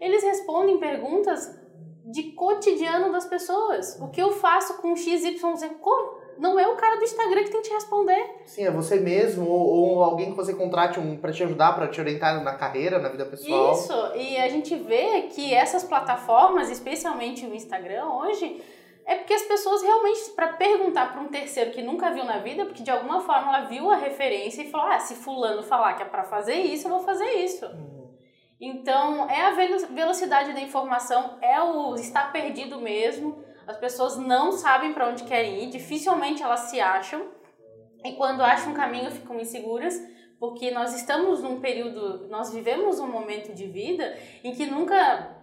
Eles respondem perguntas de cotidiano das pessoas. O que eu faço com XYZ? Co- Não é o cara do Instagram que tem que te responder. Sim, é você mesmo ou, ou alguém que você contrate um, para te ajudar, para te orientar na carreira, na vida pessoal. Isso, e a gente vê que essas plataformas, especialmente o Instagram hoje, é porque as pessoas realmente, para perguntar para um terceiro que nunca viu na vida, porque de alguma forma ela viu a referência e falou: ah, se Fulano falar que é para fazer isso, eu vou fazer isso. Uhum. Então, é a velo- velocidade da informação, é o estar perdido mesmo. As pessoas não sabem para onde querem ir, dificilmente elas se acham. E quando acham um caminho, ficam inseguras, porque nós estamos num período, nós vivemos um momento de vida em que nunca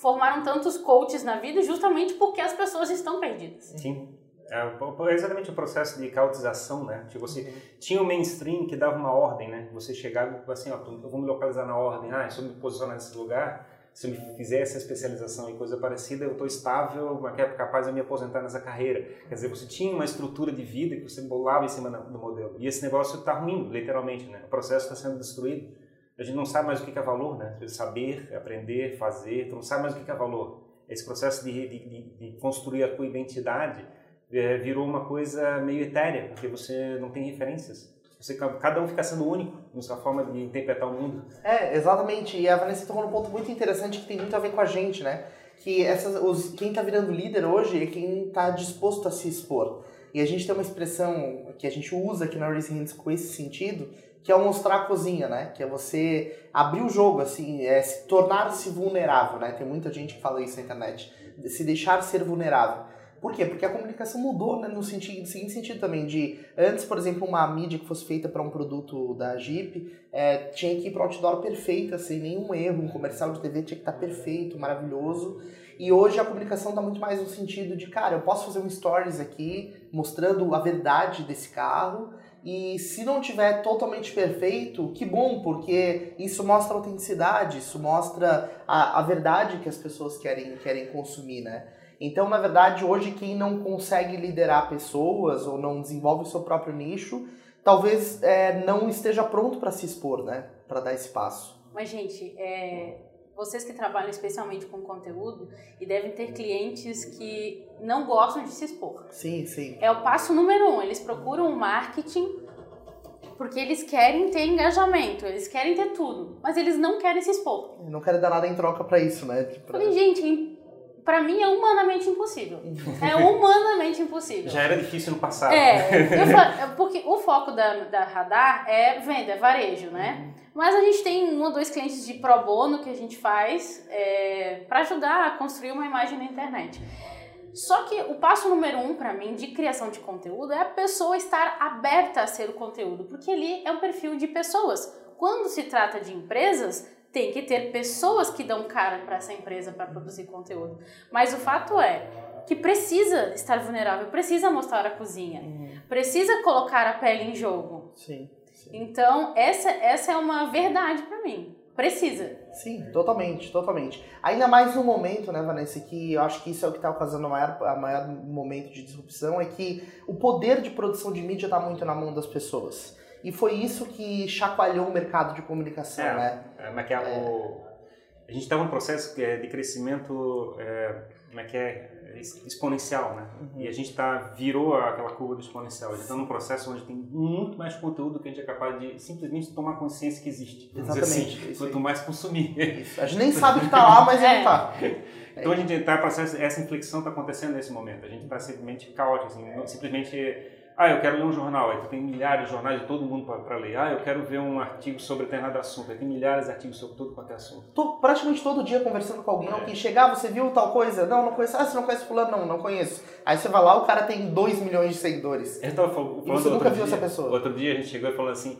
formaram tantos coaches na vida, justamente porque as pessoas estão perdidas. Sim. É exatamente o processo de caotização, né? Tipo, você tinha o mainstream que dava uma ordem, né? Você chegava e assim, ó, eu vou me localizar na ordem. Ah, se eu me posicionar nesse lugar, se eu me fizer essa especialização em coisa parecida, eu estou estável, é capaz de me aposentar nessa carreira. Quer dizer, você tinha uma estrutura de vida que você bolava em cima do modelo. E esse negócio está ruim, literalmente, né? O processo está sendo destruído. A gente não sabe mais o que é valor, né? Saber, aprender, fazer, tu não sabe mais o que é valor. Esse processo de, de- de construir a tua identidade é, virou uma coisa meio etérea, porque você não tem referências. Você, cada um fica sendo único na sua forma de interpretar o mundo. É, exatamente. E a Vanessa tocou num ponto muito interessante que tem muito a ver com a gente, né? Que essas, os, quem tá virando líder hoje é quem tá disposto a se expor. E a gente tem uma expressão que a gente usa aqui na Raising Hands com esse sentido, que é o mostrar a cozinha, né? Que é você abrir o jogo, assim, é se tornar-se vulnerável, né? Tem muita gente que fala isso na internet. Se deixar ser vulnerável. Por quê? Porque a comunicação mudou né, no, sentido, no seguinte sentido também, de antes, por exemplo, uma mídia que fosse feita para um produto da Jeep, é, tinha que ir para o outdoor perfeita, sem nenhum erro, um comercial de TV tinha que estar perfeito, maravilhoso. E hoje a comunicação está muito mais no sentido de, cara, eu posso fazer um stories aqui mostrando a verdade desse carro E se não tiver totalmente perfeito, que bom, porque isso mostra autenticidade, isso mostra a, a verdade que as pessoas querem, querem consumir, né? Então, na verdade, hoje quem não consegue liderar pessoas ou não desenvolve o seu próprio nicho, talvez é, não esteja pronto para se expor, né? Para dar espaço. Mas, gente, é, vocês que trabalham especialmente com conteúdo e devem ter clientes que não gostam de se expor. Sim, sim. É o passo número um. Eles procuram o marketing porque eles querem ter engajamento, eles querem ter tudo, mas eles não querem se expor. Não querem dar nada em troca para isso, né? Pra... Falei, gente, para mim é humanamente impossível. É humanamente impossível. Já era difícil no passado. É, falo, porque o foco da, da Radar é venda, é varejo, né? Mas a gente tem um ou dois clientes de pro bono que a gente faz é, para ajudar a construir uma imagem na internet. Só que o passo número um para mim de criação de conteúdo é a pessoa estar aberta a ser o conteúdo, porque ali é um perfil de pessoas. Quando se trata de empresas, tem que ter pessoas que dão cara para essa empresa para produzir conteúdo. Mas o fato é que precisa estar vulnerável, precisa mostrar a cozinha, uhum. precisa colocar a pele em jogo. Sim. sim. Então, essa, essa é uma verdade para mim. Precisa. Sim, totalmente, totalmente. Ainda mais no momento, né, Vanessa, que eu acho que isso é o que está causando o maior, a maior momento de disrupção, é que o poder de produção de mídia está muito na mão das pessoas. E foi isso que chacoalhou o mercado de comunicação, é, né? É, mas que é, o, a gente está num processo de crescimento, é, como é que é? exponencial, né? Uhum. E a gente tá, virou aquela curva do exponencial. A gente está num processo onde tem muito mais conteúdo que a gente é capaz de simplesmente tomar consciência que existe. Exatamente. Assim, quanto mais consumir. Isso. A gente nem sabe que está lá, mas é. ele está. Então a gente está processo, essa inflexão está acontecendo nesse momento. A gente está simplesmente caótico, assim, simplesmente ah, eu quero ler um jornal, aí tu tem milhares de jornais de todo mundo para ler. Ah, eu quero ver um artigo sobre determinado assunto, aí tem milhares de artigos sobre todo quanto é assunto. Tô praticamente todo dia conversando com alguém, é. alguém chegar, você viu tal coisa? Não, não conheço. Ah, você não conhece fulano? Não, não conheço. Aí você vai lá, o cara tem 2 milhões de seguidores. Eu tava falando, e você nunca viu dia, essa pessoa. Outro dia a gente chegou e falou assim,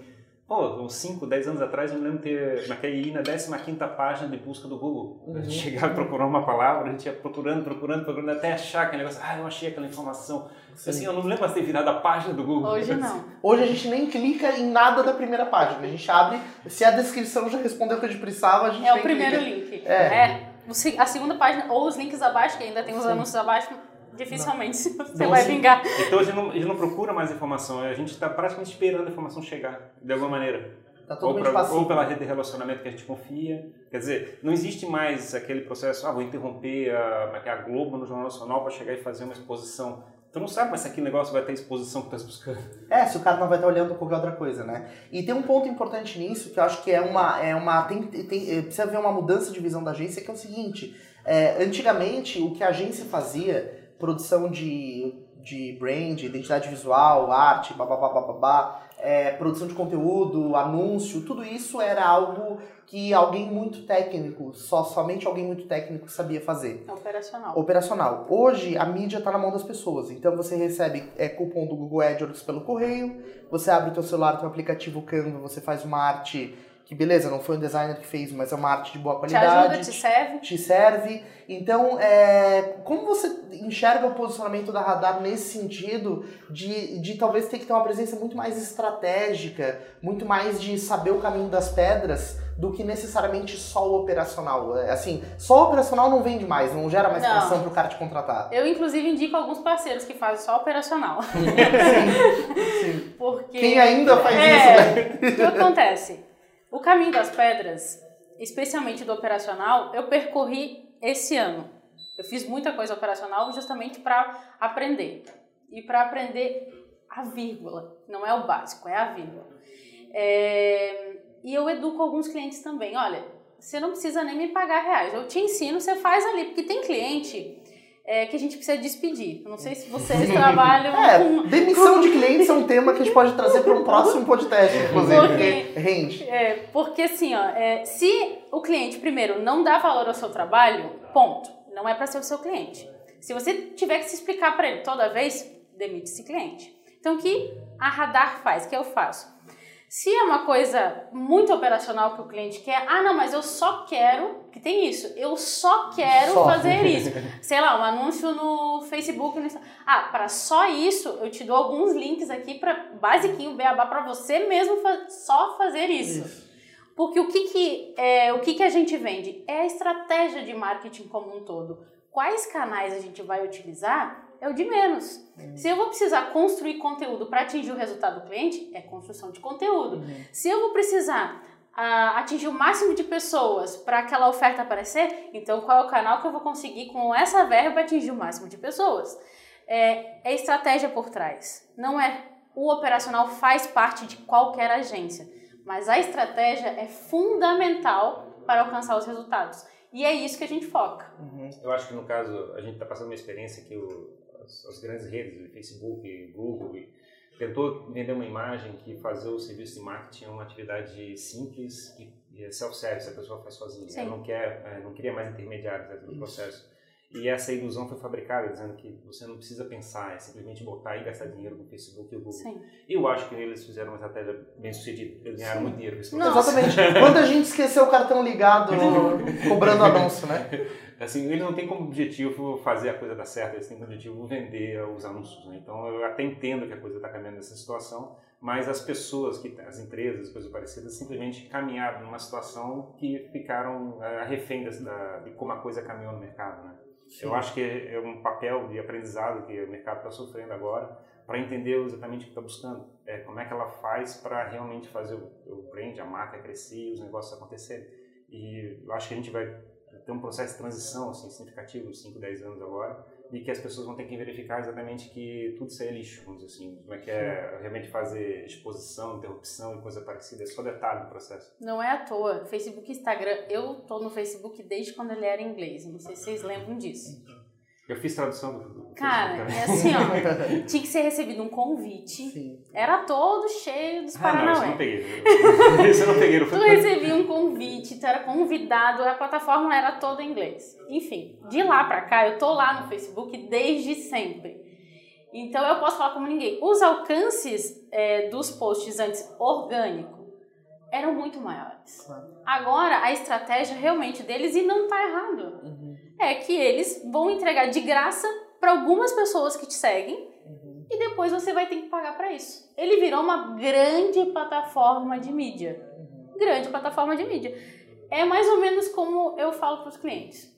Pô, uns 5, 10 anos atrás eu me lembro de ter, naquele ir na 15 página de busca do Google. Uhum. A gente chegava e procurava uma palavra, a gente ia procurando, procurando, procurando, até achar aquele negócio. Ah, eu achei aquela informação. Sim. Assim, eu não lembro de ter virado a página do Google. Hoje não. Hoje a gente nem clica em nada da primeira página. A gente abre, se a descrição já respondeu o que a gente precisava, a gente É o primeiro link. É. é. A segunda página, ou os links abaixo, que ainda tem os Sim. anúncios abaixo, dificilmente não. você não, vai vingar. Então a gente, não, a gente não procura mais informação, a gente está praticamente esperando a informação chegar, de alguma maneira. Tá ou, pra, ou, pela rede de relacionamento que a gente confia. Quer dizer, não existe mais aquele processo, ah, vou interromper a, é é, a Globo no Jornal Nacional para chegar e fazer uma exposição. Tu não sabe mas se aquele negócio vai ter exposição que tu tá buscando. É, se o cara não vai estar olhando qualquer outra coisa, né? E tem um ponto importante nisso que eu acho que é uma. É uma tem, tem, precisa haver uma mudança de visão da agência, que é o seguinte. É, antigamente, o que a agência fazia produção de, de brand, identidade visual, arte, babá, babá, é, produção de conteúdo, anúncio, tudo isso era algo que alguém muito técnico, só somente alguém muito técnico sabia fazer. Operacional. Operacional. Hoje a mídia está na mão das pessoas, então você recebe é, cupom do Google AdWords pelo correio, você abre o teu celular, teu aplicativo Canva, você faz uma arte que beleza, não foi um designer que fez, mas é uma arte de boa qualidade. Te ajuda, te serve. Te serve. Então, é, como você enxerga o posicionamento da Radar nesse sentido de, de talvez ter que ter uma presença muito mais estratégica, muito mais de saber o caminho das pedras do que necessariamente só o operacional. É, assim, só o operacional não vende mais, não gera mais não. pressão para o cara te contratar. Eu, inclusive, indico alguns parceiros que fazem só operacional. sim, sim. Porque... Quem ainda faz é, isso, né? O que acontece? O caminho das pedras, especialmente do operacional, eu percorri esse ano. Eu fiz muita coisa operacional justamente para aprender. E para aprender a vírgula. Não é o básico, é a vírgula. É... E eu educo alguns clientes também. Olha, você não precisa nem me pagar reais. Eu te ensino, você faz ali. Porque tem cliente é, que a gente precisa despedir. Eu não sei se vocês trabalham é, com... demissão de clientes é um tema que a gente pode trazer para um próximo podcast, inclusive, porque, rende. É, porque assim, ó, é, se o cliente, primeiro, não dá valor ao seu trabalho, ponto. Não é para ser o seu cliente. Se você tiver que se explicar para ele toda vez, demite esse cliente. Então, o que a Radar faz? O que eu faço? Se é uma coisa muito operacional que o cliente quer, ah, não, mas eu só quero, que tem isso, eu só quero só. fazer isso. Sei lá, um anúncio no Facebook. No... Ah, para só isso, eu te dou alguns links aqui para basiquinho, beabá, para você mesmo fa só fazer isso. isso. Porque o que, que, é, o que, que a gente vende? É a estratégia de marketing como um todo. Quais canais a gente vai utilizar é o de menos. Uhum. Se eu vou precisar construir conteúdo para atingir o resultado do cliente, é construção de conteúdo. Uhum. Se eu vou precisar uh, atingir o máximo de pessoas para aquela oferta aparecer, então qual é o canal que eu vou conseguir com essa verba atingir o máximo de pessoas? É, é estratégia por trás. Não é o operacional faz parte de qualquer agência, mas a estratégia é fundamental para alcançar os resultados. E é isso que a gente foca. Uhum. Eu acho que no caso, a gente está passando uma experiência que o, as, as grandes redes, Facebook, Google, e tentou vender uma imagem que fazer o serviço de marketing é uma atividade simples e, é self-service, a pessoa faz sozinha. Sim. Ela não, quer, é, não queria mais intermediários dentro do processo. E essa ilusão foi fabricada, dizendo que você não precisa pensar, é simplesmente botar e gastar dinheiro no Facebook e o Google. Sim. Eu acho que eles fizeram uma estratégia bem sucedida. Eles ganharam Sim. muito dinheiro com isso. Exatamente. Quando a gente esqueceu o cartão ligado, cobrando anúncio, né? Assim, ele não tem como objetivo fazer a coisa dar certo, eles têm como objetivo vender os anúncios. Né? Então eu até entendo que a coisa está caminhando nessa situação, mas as pessoas, que as empresas, coisas parecidas, simplesmente caminharam numa situação que ficaram uh, refém da, de como a coisa caminhou no mercado. Né? Eu acho que é um papel de aprendizado que o mercado está sofrendo agora para entender exatamente o que está buscando. É, como é que ela faz para realmente fazer o, o brand, a marca crescer os negócios acontecerem. E eu acho que a gente vai ter um processo de transição assim, significativo, 5, 10 anos agora, e que as pessoas vão ter que verificar exatamente que tudo isso é lixo, vamos dizer assim. Como é que é realmente fazer exposição, interrupção e coisa parecida, é só detalhe do processo. Não é à toa. Facebook e Instagram, eu tô no Facebook desde quando ele era inglês, não sei se vocês lembram disso. Eu fiz tradução do. Cara, é assim, ó. tinha que ser recebido um convite. Sim. Era todo cheio dos Paranauê. Ah, não, isso eu não peguei. Isso eu não peguei. tu recebia um convite, tu era convidado, a plataforma era toda em inglês. Enfim, de lá pra cá, eu tô lá no Facebook desde sempre. Então eu posso falar como ninguém. Os alcances é, dos posts antes orgânico eram muito maiores. Agora, a estratégia realmente deles, e não tá errado. Uhum é que eles vão entregar de graça para algumas pessoas que te seguem uhum. e depois você vai ter que pagar para isso. Ele virou uma grande plataforma de mídia. Uhum. Grande plataforma de mídia. É mais ou menos como eu falo para os clientes.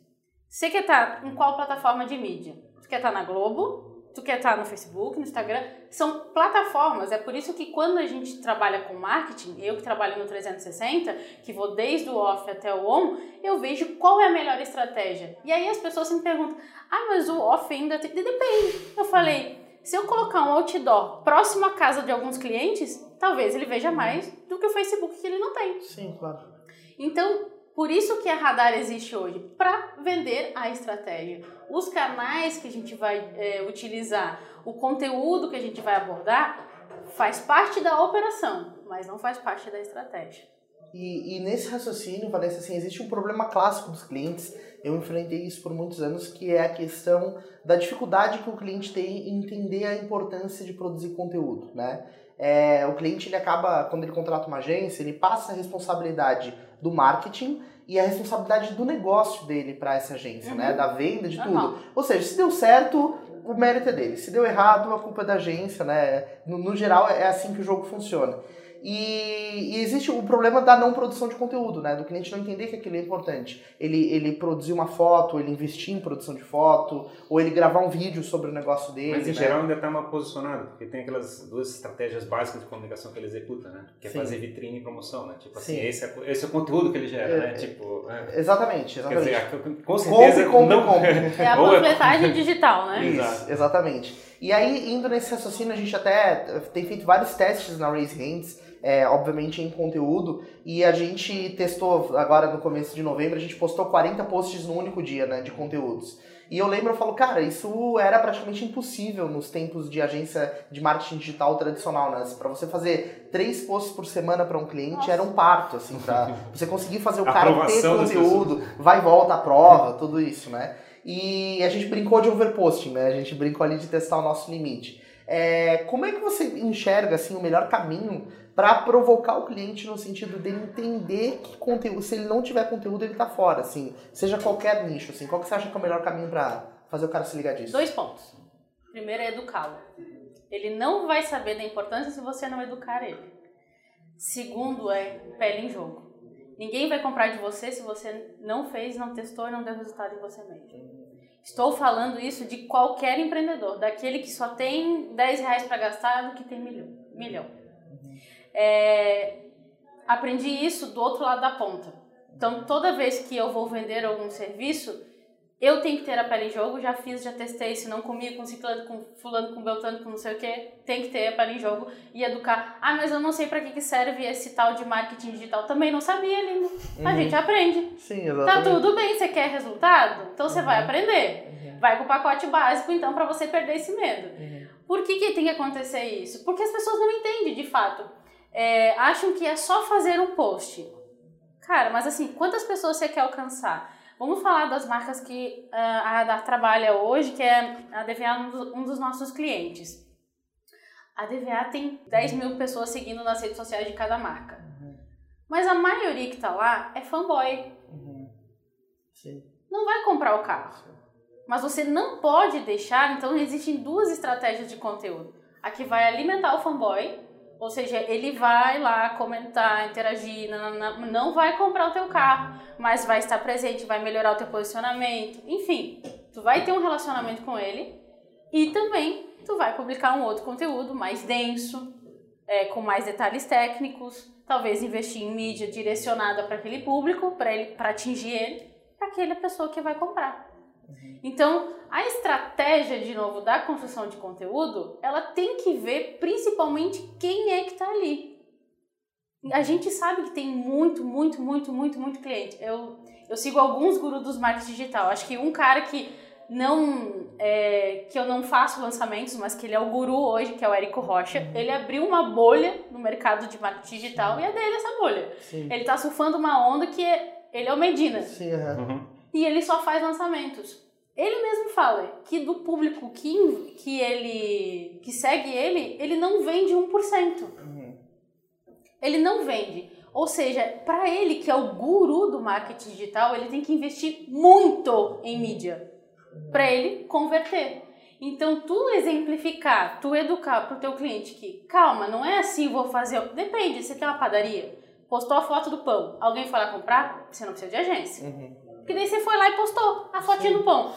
Você quer estar tá em qual plataforma de mídia? Você quer estar tá na Globo? Tu quer estar no Facebook, no Instagram, são plataformas. É por isso que quando a gente trabalha com marketing, eu que trabalho no 360, que vou desde o off até o on, eu vejo qual é a melhor estratégia. E aí as pessoas me perguntam: "Ah, mas o off ainda tem depende". Eu falei: "Se eu colocar um outdoor próximo à casa de alguns clientes, talvez ele veja mais do que o Facebook que ele não tem". Sim, claro. Então, por isso que a Radar existe hoje, para vender a estratégia. Os canais que a gente vai é, utilizar, o conteúdo que a gente vai abordar, faz parte da operação, mas não faz parte da estratégia. E, e nesse raciocínio, Vanessa, assim, existe um problema clássico dos clientes. Eu enfrentei isso por muitos anos, que é a questão da dificuldade que o cliente tem em entender a importância de produzir conteúdo, né? É, o cliente ele acaba, quando ele contrata uma agência, ele passa a responsabilidade do marketing e a responsabilidade do negócio dele para essa agência, né? uhum. né? Da venda, de tudo. Uhum. Ou seja, se deu certo, o mérito é dele. Se deu errado, a culpa é da agência, né? No, no geral, é assim que o jogo funciona. E, e, existe o problema da não produção de conteúdo, né? Do cliente não entender que aquilo é importante. Ele, ele produzir uma foto, ele investir em produção de foto, ou ele gravar um vídeo sobre o negócio dele. Mas em né? geral ainda está mal posicionado, porque tem aquelas duas estratégias básicas de comunicação que ele executa, né? Que é Sim. fazer vitrine e promoção, né? Tipo assim, esse é, esse é o conteúdo que ele gera, é, né? Tipo, é. Exatamente, exatamente. Quer dizer, com certeza. Compre, compre, não... compre. É a panfletagem digital, né? Isso, exatamente. E aí, indo nesse raciocínio, a gente até tem feito vários testes na Raise Hands é, obviamente em conteúdo. E a gente testou agora no começo de novembro, a gente postou 40 posts no único dia, né, de conteúdos. E eu lembro, eu falo, cara, isso era praticamente impossível nos tempos de agência de marketing digital tradicional, né? Para você fazer três posts por semana para um cliente Nossa. era um parto, assim, para você conseguir fazer o cara ter conteúdo, vai e volta, prova, tudo isso, né? E a gente brincou de overposting, né? A gente brincou ali de testar o nosso limite. É, como é que você enxerga assim, o melhor caminho para provocar o cliente no sentido dele entender que conteúdo, se ele não tiver conteúdo, ele tá fora, assim, seja qualquer nicho, assim, qual que você acha que é o melhor caminho para fazer o cara se ligar disso? Dois pontos. Primeiro é educá-lo. Ele não vai saber da importância se você não educar ele. Segundo é pele em jogo. Ninguém vai comprar de você se você não fez, não testou e não deu resultado em você mesmo. Estou falando isso de qualquer empreendedor, daquele que só tem 10 reais para gastar do que tem milhão. milhão. É, aprendi isso do outro lado da ponta. Então, toda vez que eu vou vender algum serviço, eu tenho que ter a pele em jogo, já fiz, já testei, se não comigo, com ciclano, com fulano, com beltano, com não sei o que, tem que ter a pele em jogo e educar. Ah, mas eu não sei para que, que serve esse tal de marketing digital. Também não sabia, lindo. Uhum. A gente aprende. Sim, exatamente. Tá tudo bem, você quer resultado? Então você uhum. vai aprender. Uhum. Vai com o pacote básico, então, para você perder esse medo. Uhum. Por que, que tem que acontecer isso? Porque as pessoas não entendem, de fato. É, acham que é só fazer um post. Cara, mas assim, quantas pessoas você quer alcançar? Vamos falar das marcas que uh, a Radar trabalha hoje, que é a DVA, um dos nossos clientes. A DVA tem 10 mil pessoas seguindo nas redes sociais de cada marca. Uhum. Mas a maioria que está lá é fanboy. Uhum. Não vai comprar o carro. Mas você não pode deixar, então existem duas estratégias de conteúdo. A que vai alimentar o fanboy ou seja, ele vai lá comentar, interagir, não, não, vai comprar o teu carro, mas vai estar presente, vai melhorar o teu posicionamento, enfim, tu vai ter um relacionamento com ele e também tu vai publicar um outro conteúdo mais denso, é, com mais detalhes técnicos, talvez investir em mídia direcionada para aquele público, para atingir ele, para aquela pessoa que vai comprar. Uhum. Então, a estratégia, de novo, da construção de conteúdo, ela tem que ver principalmente quem é que está ali. A gente sabe que tem muito, muito, muito, muito, muito cliente. Eu, eu sigo alguns gurus dos marketing digital. Acho que um cara que não é, que eu não faço lançamentos, mas que ele é o guru hoje, que é o Érico Rocha. Uhum. Ele abriu uma bolha no mercado de marketing digital Sim. e é dele essa bolha. Sim. Ele está surfando uma onda que é, ele é o Medina. Sim, uhum. E ele só faz lançamentos. Ele mesmo fala que do público que, que ele que segue ele, ele não vende 1%. Uhum. Ele não vende. Ou seja, para ele, que é o guru do marketing digital, ele tem que investir muito em mídia para ele converter. Então, tu exemplificar, tu educar para o teu cliente que, calma, não é assim, vou fazer. Depende, você tem uma padaria, postou a foto do pão, alguém foi lá comprar, você não precisa de agência. Uhum. Porque daí você foi lá e postou a fotinha do pão.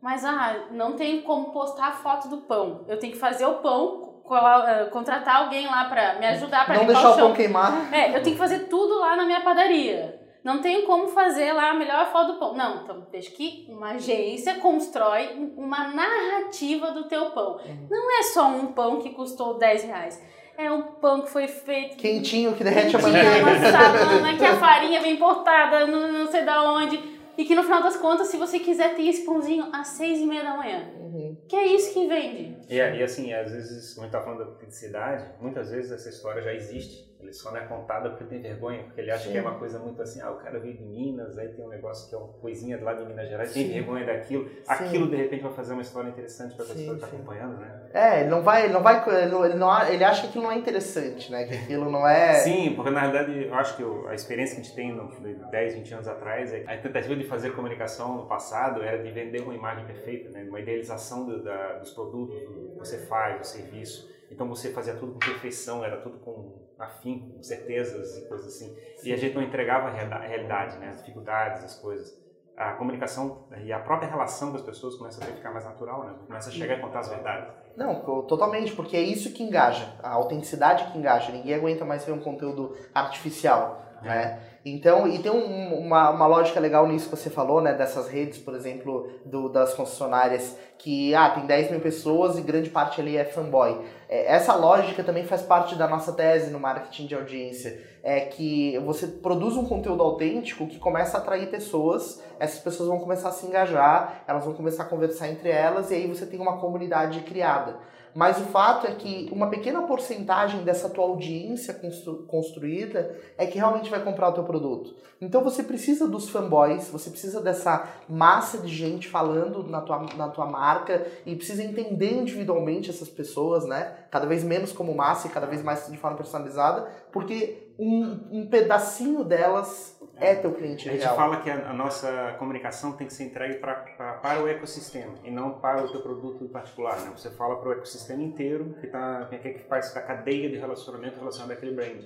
Mas, ah, não tem como postar a foto do pão. Eu tenho que fazer o pão, eh, contratar alguém lá pra me ajudar pra Não deixar o, o pão queimar. É, eu tenho que fazer tudo lá na minha padaria. Não tenho como fazer lá a melhor foto do pão. Não, então deixa que uma agência constrói uma narrativa do teu pão. Uhum. Não é só um pão que custou 10 reais. É um pão que foi feito. Quentinho, que derrete quentinho, a manteiga. Amassado, que a farinha vem importada, não, não sei da onde e que no final das contas, se você quiser ter esse pãozinho às seis e meia da manhã, uhum. que é isso que vende. E, e assim, às vezes, como a gente tá falando da autenticidade, muitas vezes essa história já existe. Ele só não é contada porque tem vergonha, porque ele acha Sim. que é uma coisa muito assim, ah, o cara veio de Minas, aí tem um negócio que é uma coisinha lá de Minas Gerais, Sim. tem vergonha daquilo. Sim. Aquilo, de repente, vai fazer uma história interessante para a pessoa que está acompanhando, né? É, ele não vai, ele não vai, ele, não, ele acha que aquilo não é interessante, né? Que aquilo não é... Sim, porque na verdade, eu acho que a experiência que a gente tem no, de 10, 20 anos atrás, é a tentativa de fazer comunicação no passado era de vender uma imagem perfeita, né? Uma idealização do, da, dos produtos, do que você faz, do serviço. Então você fazia tudo com perfeição, era tudo com afim, com certezas e coisas assim. Sim. E a gente não entregava a realidade, né? as dificuldades, as coisas. A comunicação e a própria relação das pessoas começa a ficar mais natural, né? Começa a chegar a contar as verdades. Não, totalmente, porque é isso que engaja, a autenticidade que engaja. Ninguém aguenta mais ver um conteúdo artificial, é. né? Então, e tem um, uma, uma lógica legal nisso que você falou, né? Dessas redes, por exemplo, do, das concessionárias, que ah, tem 10 mil pessoas e grande parte ali é fanboy. É, essa lógica também faz parte da nossa tese no marketing de audiência. É que você produz um conteúdo autêntico que começa a atrair pessoas, essas pessoas vão começar a se engajar, elas vão começar a conversar entre elas, e aí você tem uma comunidade criada. Mas o fato é que uma pequena porcentagem dessa tua audiência constru construída é que realmente vai comprar o teu produto. Então você precisa dos fanboys, você precisa dessa massa de gente falando na tua, na tua marca e precisa entender individualmente essas pessoas, né? Cada vez menos como massa e cada vez mais de forma personalizada, porque um, um pedacinho delas é teu cliente A gente real. fala que a, a nossa comunicação tem que ser entregue pra, pra- para o ecossistema e não para o teu produto em particular. Né? Você fala para o ecossistema inteiro que, tá, que, que faz da cadeia de relacionamento relacionada àquele brand.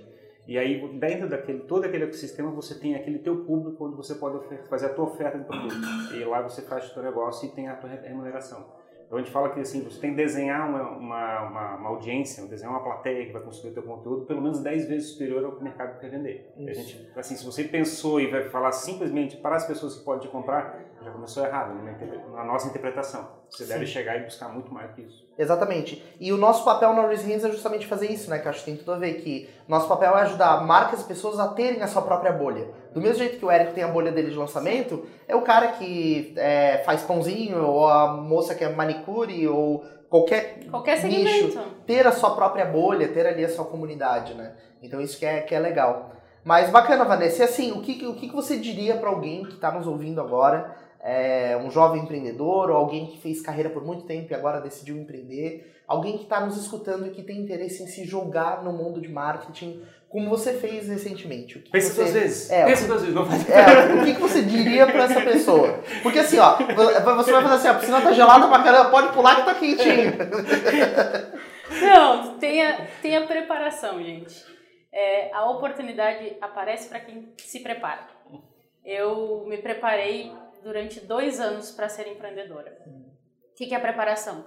E aí, dentro daquele, todo aquele ecossistema, você tem aquele teu público onde você pode fazer a tua oferta de produto. E lá você faz o teu negócio e tem a tua remuneração. Então a gente fala que assim, você tem que desenhar uma, uma, uma, uma audiência, desenhar uma plateia que vai consumir o teu conteúdo pelo menos 10 vezes superior ao que o mercado quer vender. A gente, assim, se você pensou e vai falar simplesmente para as pessoas que podem te comprar, já começou errado né, na nossa interpretação. Você Sim. deve chegar e buscar muito mais que isso. Exatamente. E o nosso papel na Raise Hands é justamente fazer isso, né? Que eu acho que tem tudo a ver. Que nosso papel é ajudar marcas e pessoas a terem a sua própria bolha. Do mesmo jeito que o Érico tem a bolha dele de lançamento, é o cara que é, faz pãozinho, ou a moça que é manicure, ou qualquer, Qualquer nicho. segmento. Ter a sua própria bolha, ter ali a sua comunidade, né? Então isso que é, que é legal. Mas bacana, Vanessa. E assim, o que, o que que você diria para alguém que está nos ouvindo agora, é, um jovem empreendedor, ou alguém que fez carreira por muito tempo e agora decidiu empreender, alguém que está nos escutando e que tem interesse em se jogar no mundo de marketing, como você fez recentemente? O que Pense você... duas vezes. É, Pense duas vezes. Não faz... É, o que, que você diria pra essa pessoa? Porque assim, ó, você vai fazer assim, a piscina tá gelada pra caramba, pode pular que tá quentinho. Não, tenha, tenha preparação, gente. É, a oportunidade aparece para quem se prepara. Eu me preparei durante dois anos para ser empreendedora. O que, que é a preparação?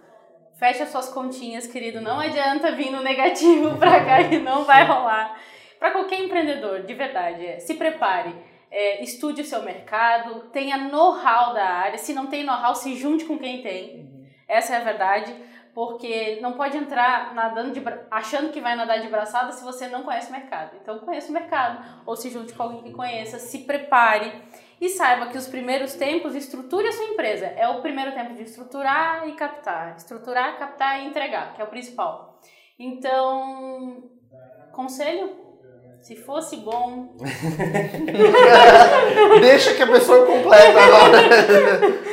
Fecha suas continhas, querido. Não adianta vir no negativo para cá que não vai rolar. Para qualquer empreendedor, de verdade, é, se prepare. É, estude o seu mercado, tenha know-how da área. Se não tem know-how, se junte com quem tem. Essa é a verdade porque não pode entrar nadando de achando que vai nadar de braçada se você não conhece o mercado. Então conheça o mercado ou se junte com alguém que conheça, se prepare e saiba que os primeiros tempos estruture a sua empresa. É o primeiro tempo de estruturar e captar, estruturar, captar e entregar, que é o principal. Então, conselho, se fosse bom, Deixa que a pessoa completa agora.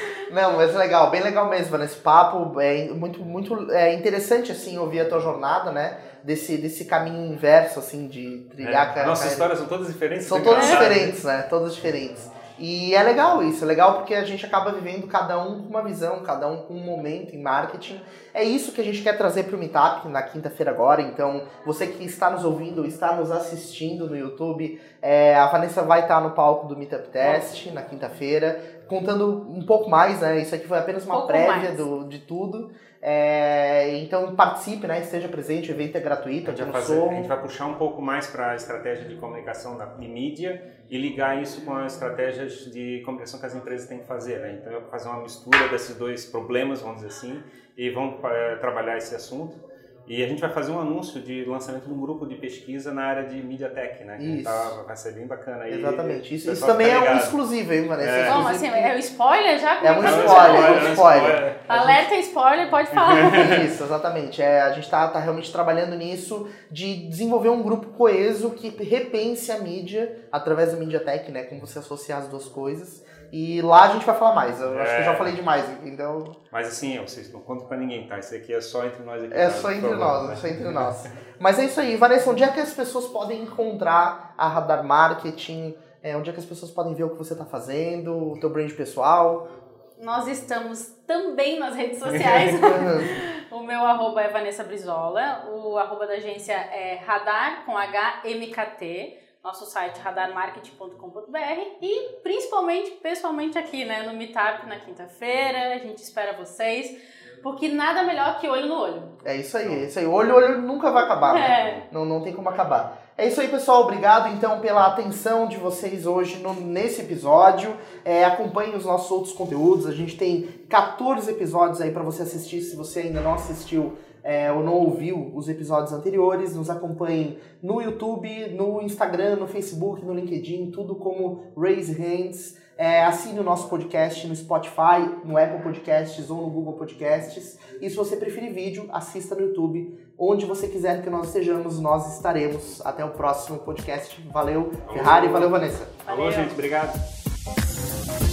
Não, mas legal, bem legal mesmo, nesse papo, é muito, muito é interessante, assim, ouvir a tua jornada, né, desse, desse caminho inverso, assim, de trilhar... É, nossas histórias são todas diferentes. São né, todas diferentes, né, todas diferentes. E é legal isso, é legal porque a gente acaba vivendo cada um com uma visão, cada um com um momento em marketing. É isso que a gente quer trazer para o Meetup na quinta-feira agora. Então, você que está nos ouvindo, está nos assistindo no YouTube, é, a Vanessa vai estar no palco do Meetup Test na quinta-feira, contando um pouco mais, né? Isso aqui foi apenas uma Pouco prévia do, de tudo. É, então, participe, né? Esteja presente, o evento é gratuito, A gente, vai fazer, a gente vai puxar um pouco mais para a estratégia de comunicação da de mídia e ligar isso com as estratégias de comunicação que as empresas têm que fazer. Né? Então, eu vou fazer uma mistura desses dois problemas, vamos dizer assim, e vamos eh, trabalhar esse assunto. E a gente vai fazer um anúncio de lançamento de um grupo de pesquisa na área de MediaTek, né? Que Isso. tá- vai ser bem bacana aí. Exatamente. Isso, isso pessoal também fica é um exclusivo, hein, Vanessa? É. como Exclusivo assim? É o spoiler já? É um Como que spoiler, é um ser? spoiler. Alerta spoiler, pode falar. Isso, exatamente. É, a gente está tá realmente trabalhando nisso de desenvolver um grupo coeso que repense a mídia através do MediaTek, né? Como você associar as duas coisas. E lá a gente vai falar mais. Eu acho que eu já É. falei demais, então Mas assim, vocês não contam pra ninguém, tá? Isso aqui é só entre nós aqui. é tá? só entre nós, né? é só entre nós. Mas é isso aí, Vanessa, onde é que as pessoas podem encontrar a Radar Marketing? É, onde é que as pessoas podem ver o que você está fazendo, o teu brand pessoal? Nós estamos também nas redes sociais. O meu arroba é Vanessa Brizola, o arroba da agência é Radar com HMKT, nosso site radarmarketing.com.br e principalmente pessoalmente aqui, né, no Meetup na quinta-feira. A gente espera vocês, porque nada melhor que olho no olho. É isso aí, é isso aí. Olho, olho nunca vai acabar, né? É. Não, não tem como acabar. É isso aí, pessoal. Obrigado, então, pela atenção de vocês hoje no- nesse episódio. É, acompanhe os nossos outros conteúdos. A gente tem 14 episódios aí para você assistir, se você ainda não assistiu é, ou não ouviu os episódios anteriores. Nos acompanhe no YouTube, no Instagram, no Facebook, no LinkedIn, tudo como Raise Hands. É, assine o nosso podcast no Spotify, no Apple Podcasts ou no Google Podcasts. E se você preferir vídeo, assista no YouTube. Onde você quiser que nós estejamos, nós estaremos. Até o próximo podcast. Valeu, Ferrari. Valeu, Vanessa. Falou, Valeu. gente. Obrigado.